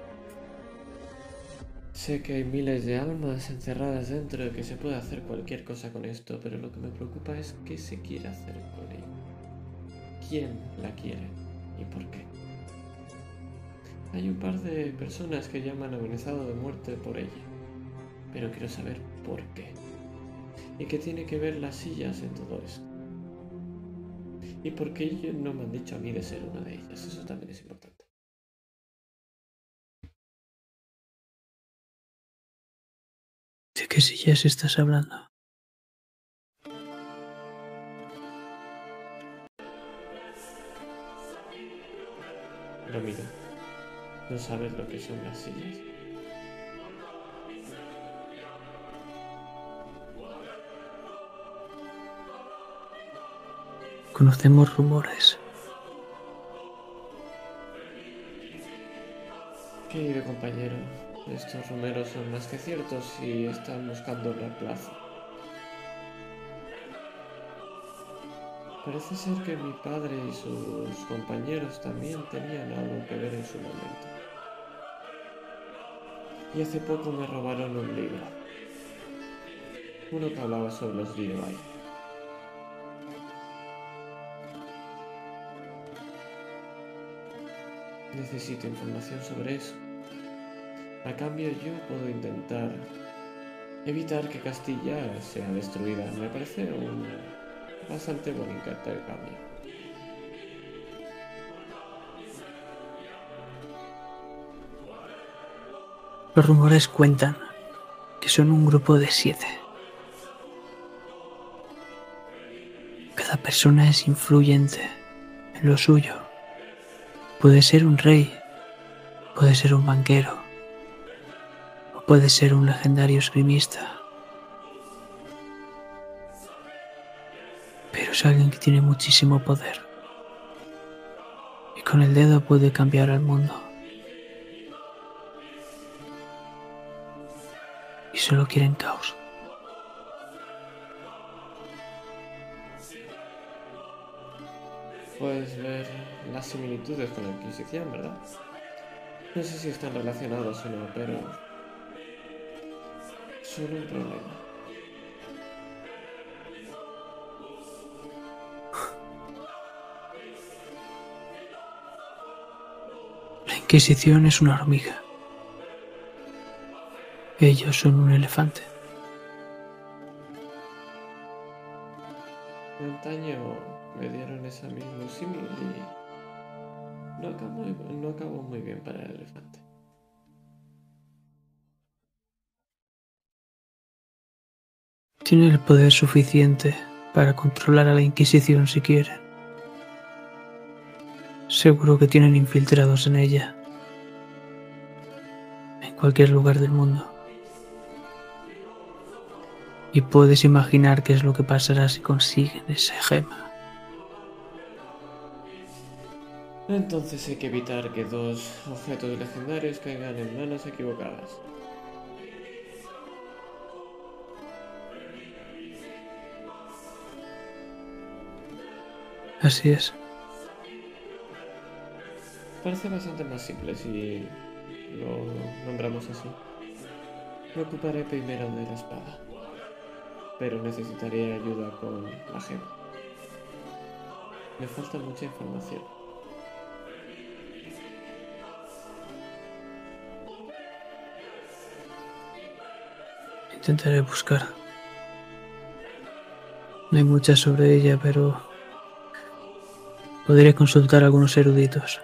S1: Sé que hay miles de almas encerradas dentro y que se puede hacer cualquier cosa con esto, pero lo que me preocupa es qué se quiere hacer con ella. ¿Quién la quiere y por qué? Hay un par de personas que ya me han amenazado de muerte por ella, pero quiero saber por qué. ¿Y qué tiene que ver las sillas en todo esto? ¿Y por qué ellos no me han dicho a mí de ser una de ellas? Eso también es importante.
S3: ¿De qué sillas estás hablando?
S1: ¿No sabes lo que son las sillas?
S3: Conocemos rumores.
S1: Querido compañero, estos rumores son más que ciertos y están buscando reemplazo. Parece ser que mi padre y sus compañeros también tenían algo que ver en su momento. Y hace poco me robaron un libro. Uno que hablaba sobre los Videoai. Necesito información sobre eso. A cambio yo puedo intentar evitar que Castilla sea destruida. Me parece un bastante buen intercambio.
S3: Los rumores cuentan que son un grupo de siete. Cada persona es influyente en lo suyo. Puede ser un rey, puede ser un banquero, o puede ser un legendario esgrimista. Pero es alguien que tiene muchísimo poder. Y con el dedo puede cambiar al mundo. Solo quieren caos.
S1: Puedes ver las similitudes con la Inquisición, ¿verdad? No sé si están relacionados o no, pero... Solo un problema.
S3: La Inquisición es una hormiga. Ellos son un elefante.
S1: Antaño me dieron ese mismo símil y no acabó, no acabó muy bien para el elefante.
S3: Tienen el poder suficiente para controlar a la Inquisición si quieren. Seguro que tienen infiltrados en ella. En cualquier lugar del mundo. Y puedes imaginar qué es lo que pasará si consiguen ese gema.
S1: Entonces hay que evitar que dos objetos legendarios caigan en manos equivocadas.
S3: Así es.
S1: Parece bastante más simple si lo nombramos así. Me ocuparé primero de la espada, pero necesitaré ayuda con la gema. Me falta mucha información.
S3: Intentaré buscar. No hay muchas sobre ella, pero podré consultar a algunos eruditos.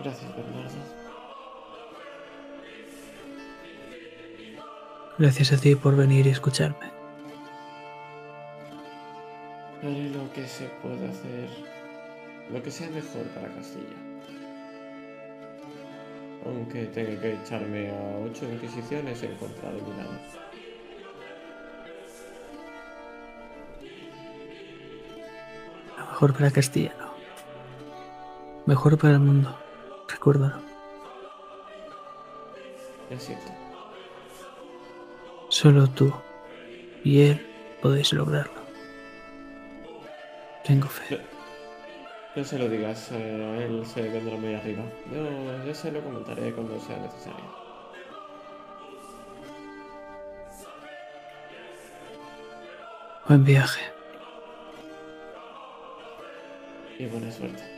S1: Gracias, Bernardo.
S3: Gracias a ti por venir y escucharme.
S1: Haré lo que se pueda hacer, lo que sea mejor para Castilla. Aunque tenga que echarme a ocho inquisiciones en contra de Milán.
S3: Lo mejor para Castilla, no. Mejor para el mundo. Recuérdalo.
S1: Es cierto.
S3: Solo tú y él podéis lograrlo. Tengo fe.
S1: No se lo digas, eh, él se vendrá muy arriba. Yo, yo se lo comentaré cuando sea necesario.
S3: Buen viaje.
S1: Y buena suerte.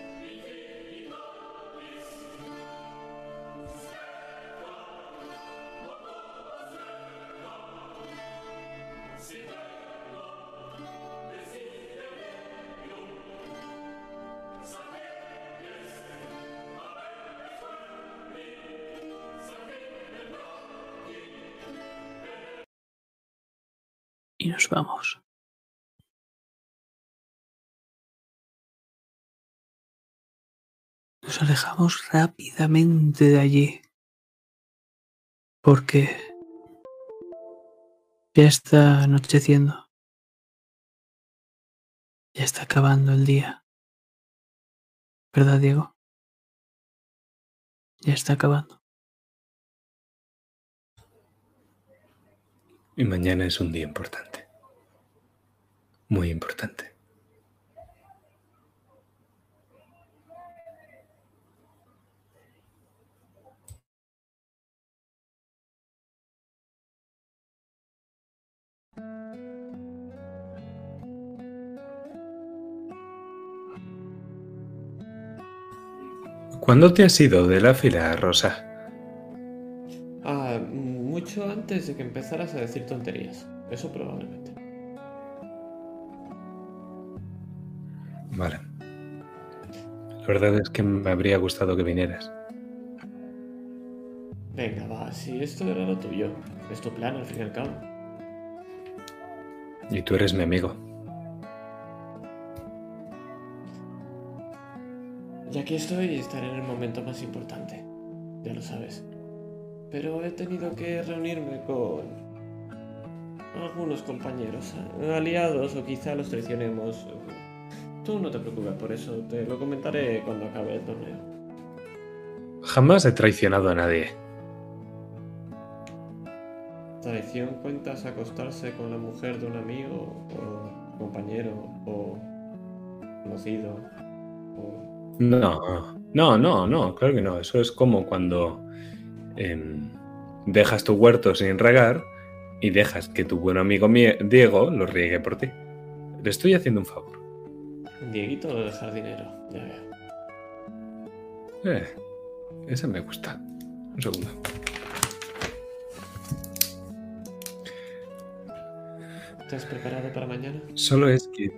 S3: Alejamos rápidamente de allí. Porque ya está anocheciendo. Ya está acabando el día. ¿Verdad, Diego? Ya está acabando.
S2: Y mañana es un día importante. Muy importante. ¿Cuándo te has ido de la fila, Rosa?
S1: Ah, mucho antes de que empezaras a decir tonterías. Eso probablemente.
S2: Vale. La verdad es que me habría gustado que vinieras.
S1: Venga, va, si esto era lo tuyo. Es tu plan, al fin y al cabo.
S2: Y tú eres mi amigo.
S1: Ya que estoy, estaré en el momento más importante. Ya lo sabes. Pero he tenido que reunirme con algunos compañeros, aliados o quizá los traicionemos. Tú no te preocupes por eso, te lo comentaré cuando acabe el torneo.
S2: Jamás he traicionado a nadie.
S1: ¿Traición cuentas acostarse con la mujer de un amigo o compañero o conocido? O...
S2: No, no, no, no, claro que no. Eso es como cuando em, dejas tu huerto sin regar y dejas que tu buen amigo Diego lo riegue por ti. Le estoy haciendo un favor.
S1: Dieguito de jardinero, ya veo.
S2: Eh, esa me gusta. Un segundo.
S1: ¿Te has preparado para mañana?
S2: Solo es que...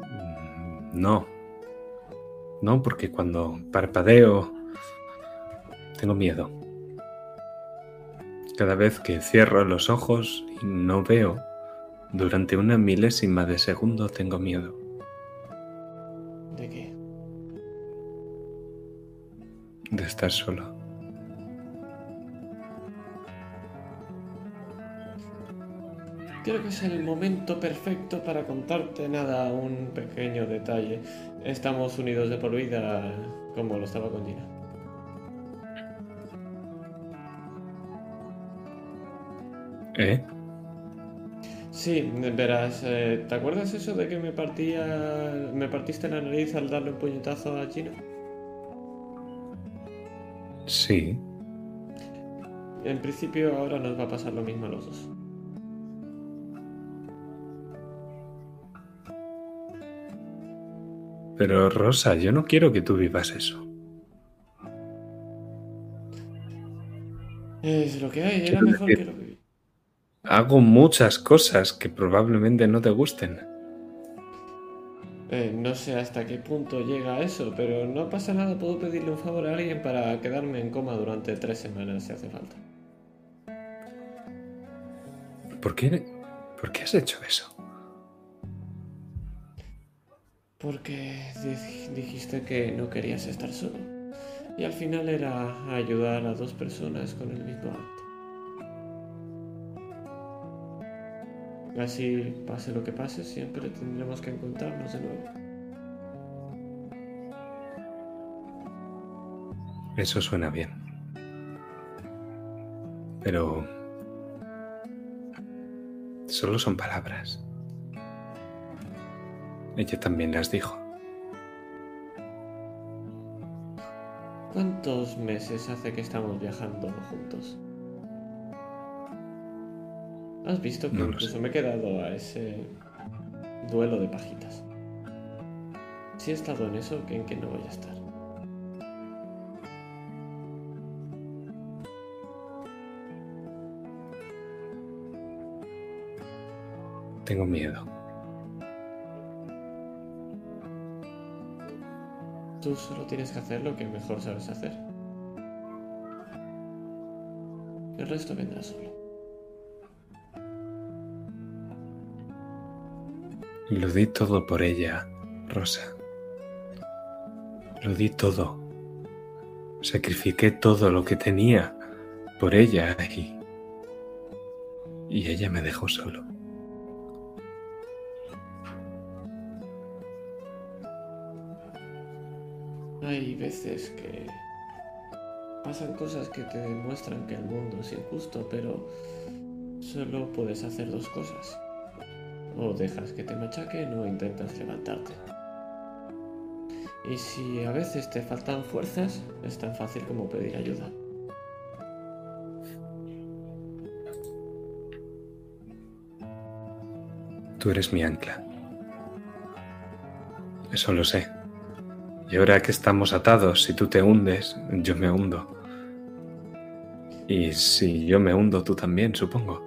S2: Mm, No. No, porque cuando parpadeo tengo miedo. Cada vez que cierro los ojos y no veo, durante una milésima de segundo tengo miedo.
S1: ¿De qué?
S2: de estar solo.
S1: Creo que es el momento perfecto para contarte nada, un pequeño detalle. Estamos unidos de por vida, como lo estaba con Gina.
S2: ¿Eh?
S1: Sí, verás, eh, ¿te acuerdas eso de que me partía, me partiste la nariz al darle un puñetazo a Gina?
S2: Sí.
S1: En principio ahora nos va a pasar lo mismo a los dos.
S2: Pero Rosa, yo no quiero que tú vivas eso.
S1: Es lo que hay, era
S2: Quiero
S1: mejor
S2: decir-
S1: que lo que.
S2: Hago muchas cosas que probablemente no te gusten.
S1: Eh, no sé hasta qué punto llega eso, pero no pasa nada, puedo pedirle un favor a alguien para quedarme en coma durante tres semanas si hace falta.
S2: ¿Por qué, ¿Por qué has hecho eso?
S1: Porque dijiste que no querías estar solo. Y al final era ayudar a dos personas con el mismo acto. Así, pase lo que pase, siempre tendremos que encontrarnos de nuevo.
S2: Eso suena bien. Pero... Solo son palabras. Ella también las dijo.
S1: ¿Cuántos meses hace que estamos viajando juntos? Has visto que incluso me he quedado a ese duelo de pajitas. Si he estado en eso, en que no voy a estar.
S2: Tengo miedo.
S1: Tú solo tienes que hacer lo que mejor sabes hacer. El resto vendrá solo.
S2: Lo di todo por ella, Rosa. Lo di todo. Sacrifiqué todo lo que tenía por ella y... Y ella me dejó solo.
S1: Hay veces que pasan cosas que te demuestran que el mundo es injusto, pero solo puedes hacer dos cosas. O dejas que te machaquen o intentas levantarte. Y si a veces te faltan fuerzas, es tan fácil como pedir ayuda.
S2: Tú eres mi ancla. Eso lo sé. Y ahora que estamos atados, si tú te hundes, yo me hundo. Y si yo me hundo, tú también, supongo.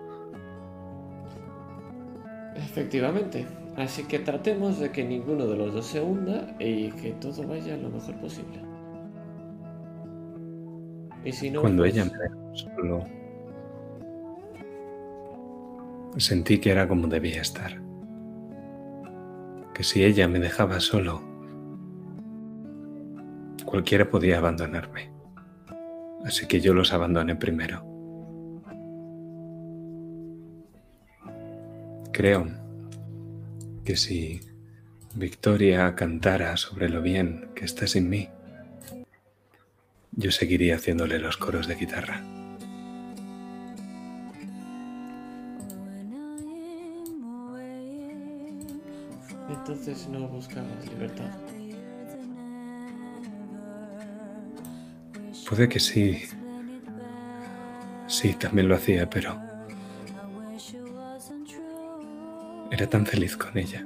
S1: Efectivamente. Así que tratemos de que ninguno de los dos se hunda y que todo vaya lo mejor posible. Y si no.
S2: Cuando
S1: pues
S2: ella me dejó solo, sentí que era como debía estar. Que si ella me dejaba solo, cualquiera podía abandonarme. Así que yo los abandoné primero. Creo que si Victoria cantara sobre lo bien que está sin mí, yo seguiría haciéndole los coros de guitarra.
S1: Entonces no buscabas libertad.
S2: Puede que sí. Sí, también lo hacía, pero era tan feliz con ella.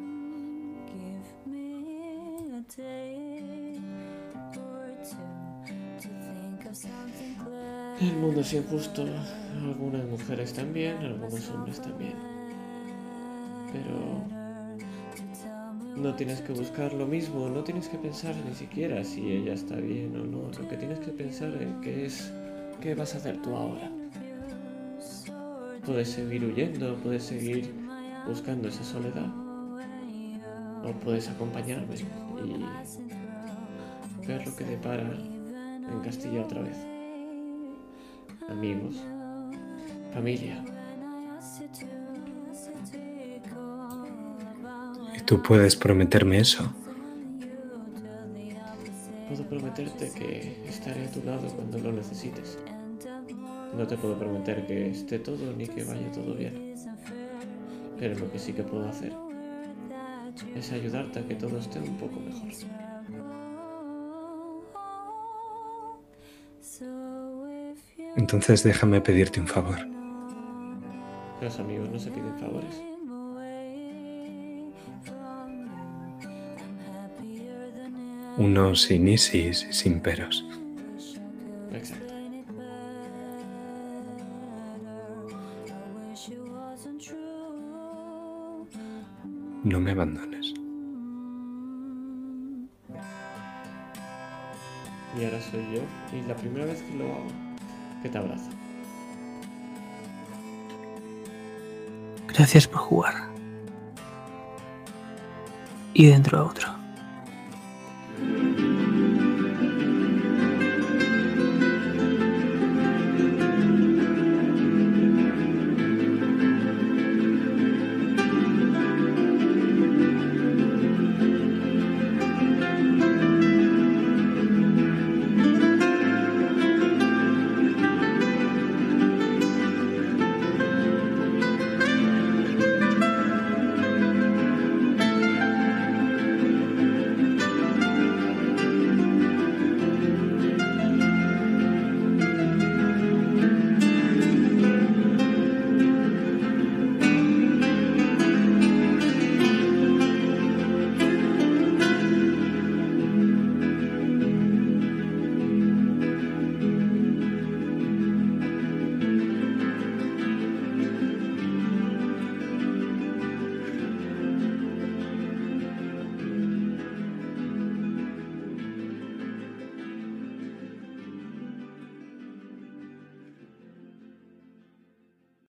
S1: El mundo es injusto. Algunas mujeres también, algunos hombres también. Pero no tienes que buscar lo mismo, no tienes que pensar ni siquiera si ella está bien o no. Lo que tienes que pensar en qué es qué vas a hacer tú ahora. Puedes seguir huyendo, puedes seguir buscando esa soledad. O puedes acompañarme y ver lo que depara en Castilla otra vez. Amigos, familia.
S2: Tú puedes prometerme eso?
S1: Puedo prometerte que estaré a tu lado cuando lo necesites. No te puedo prometer que esté todo ni que vaya todo bien. Pero lo que sí que puedo hacer es ayudarte a que todo esté un poco mejor.
S2: Entonces déjame pedirte un favor.
S1: Los amigos no se piden favores.
S2: unos sin isis y sin peros.
S1: Exacto.
S2: No me abandones.
S1: Y ahora soy yo, y la primera vez que lo hago, que te abrazo.
S3: Gracias por jugar. Y dentro a otro.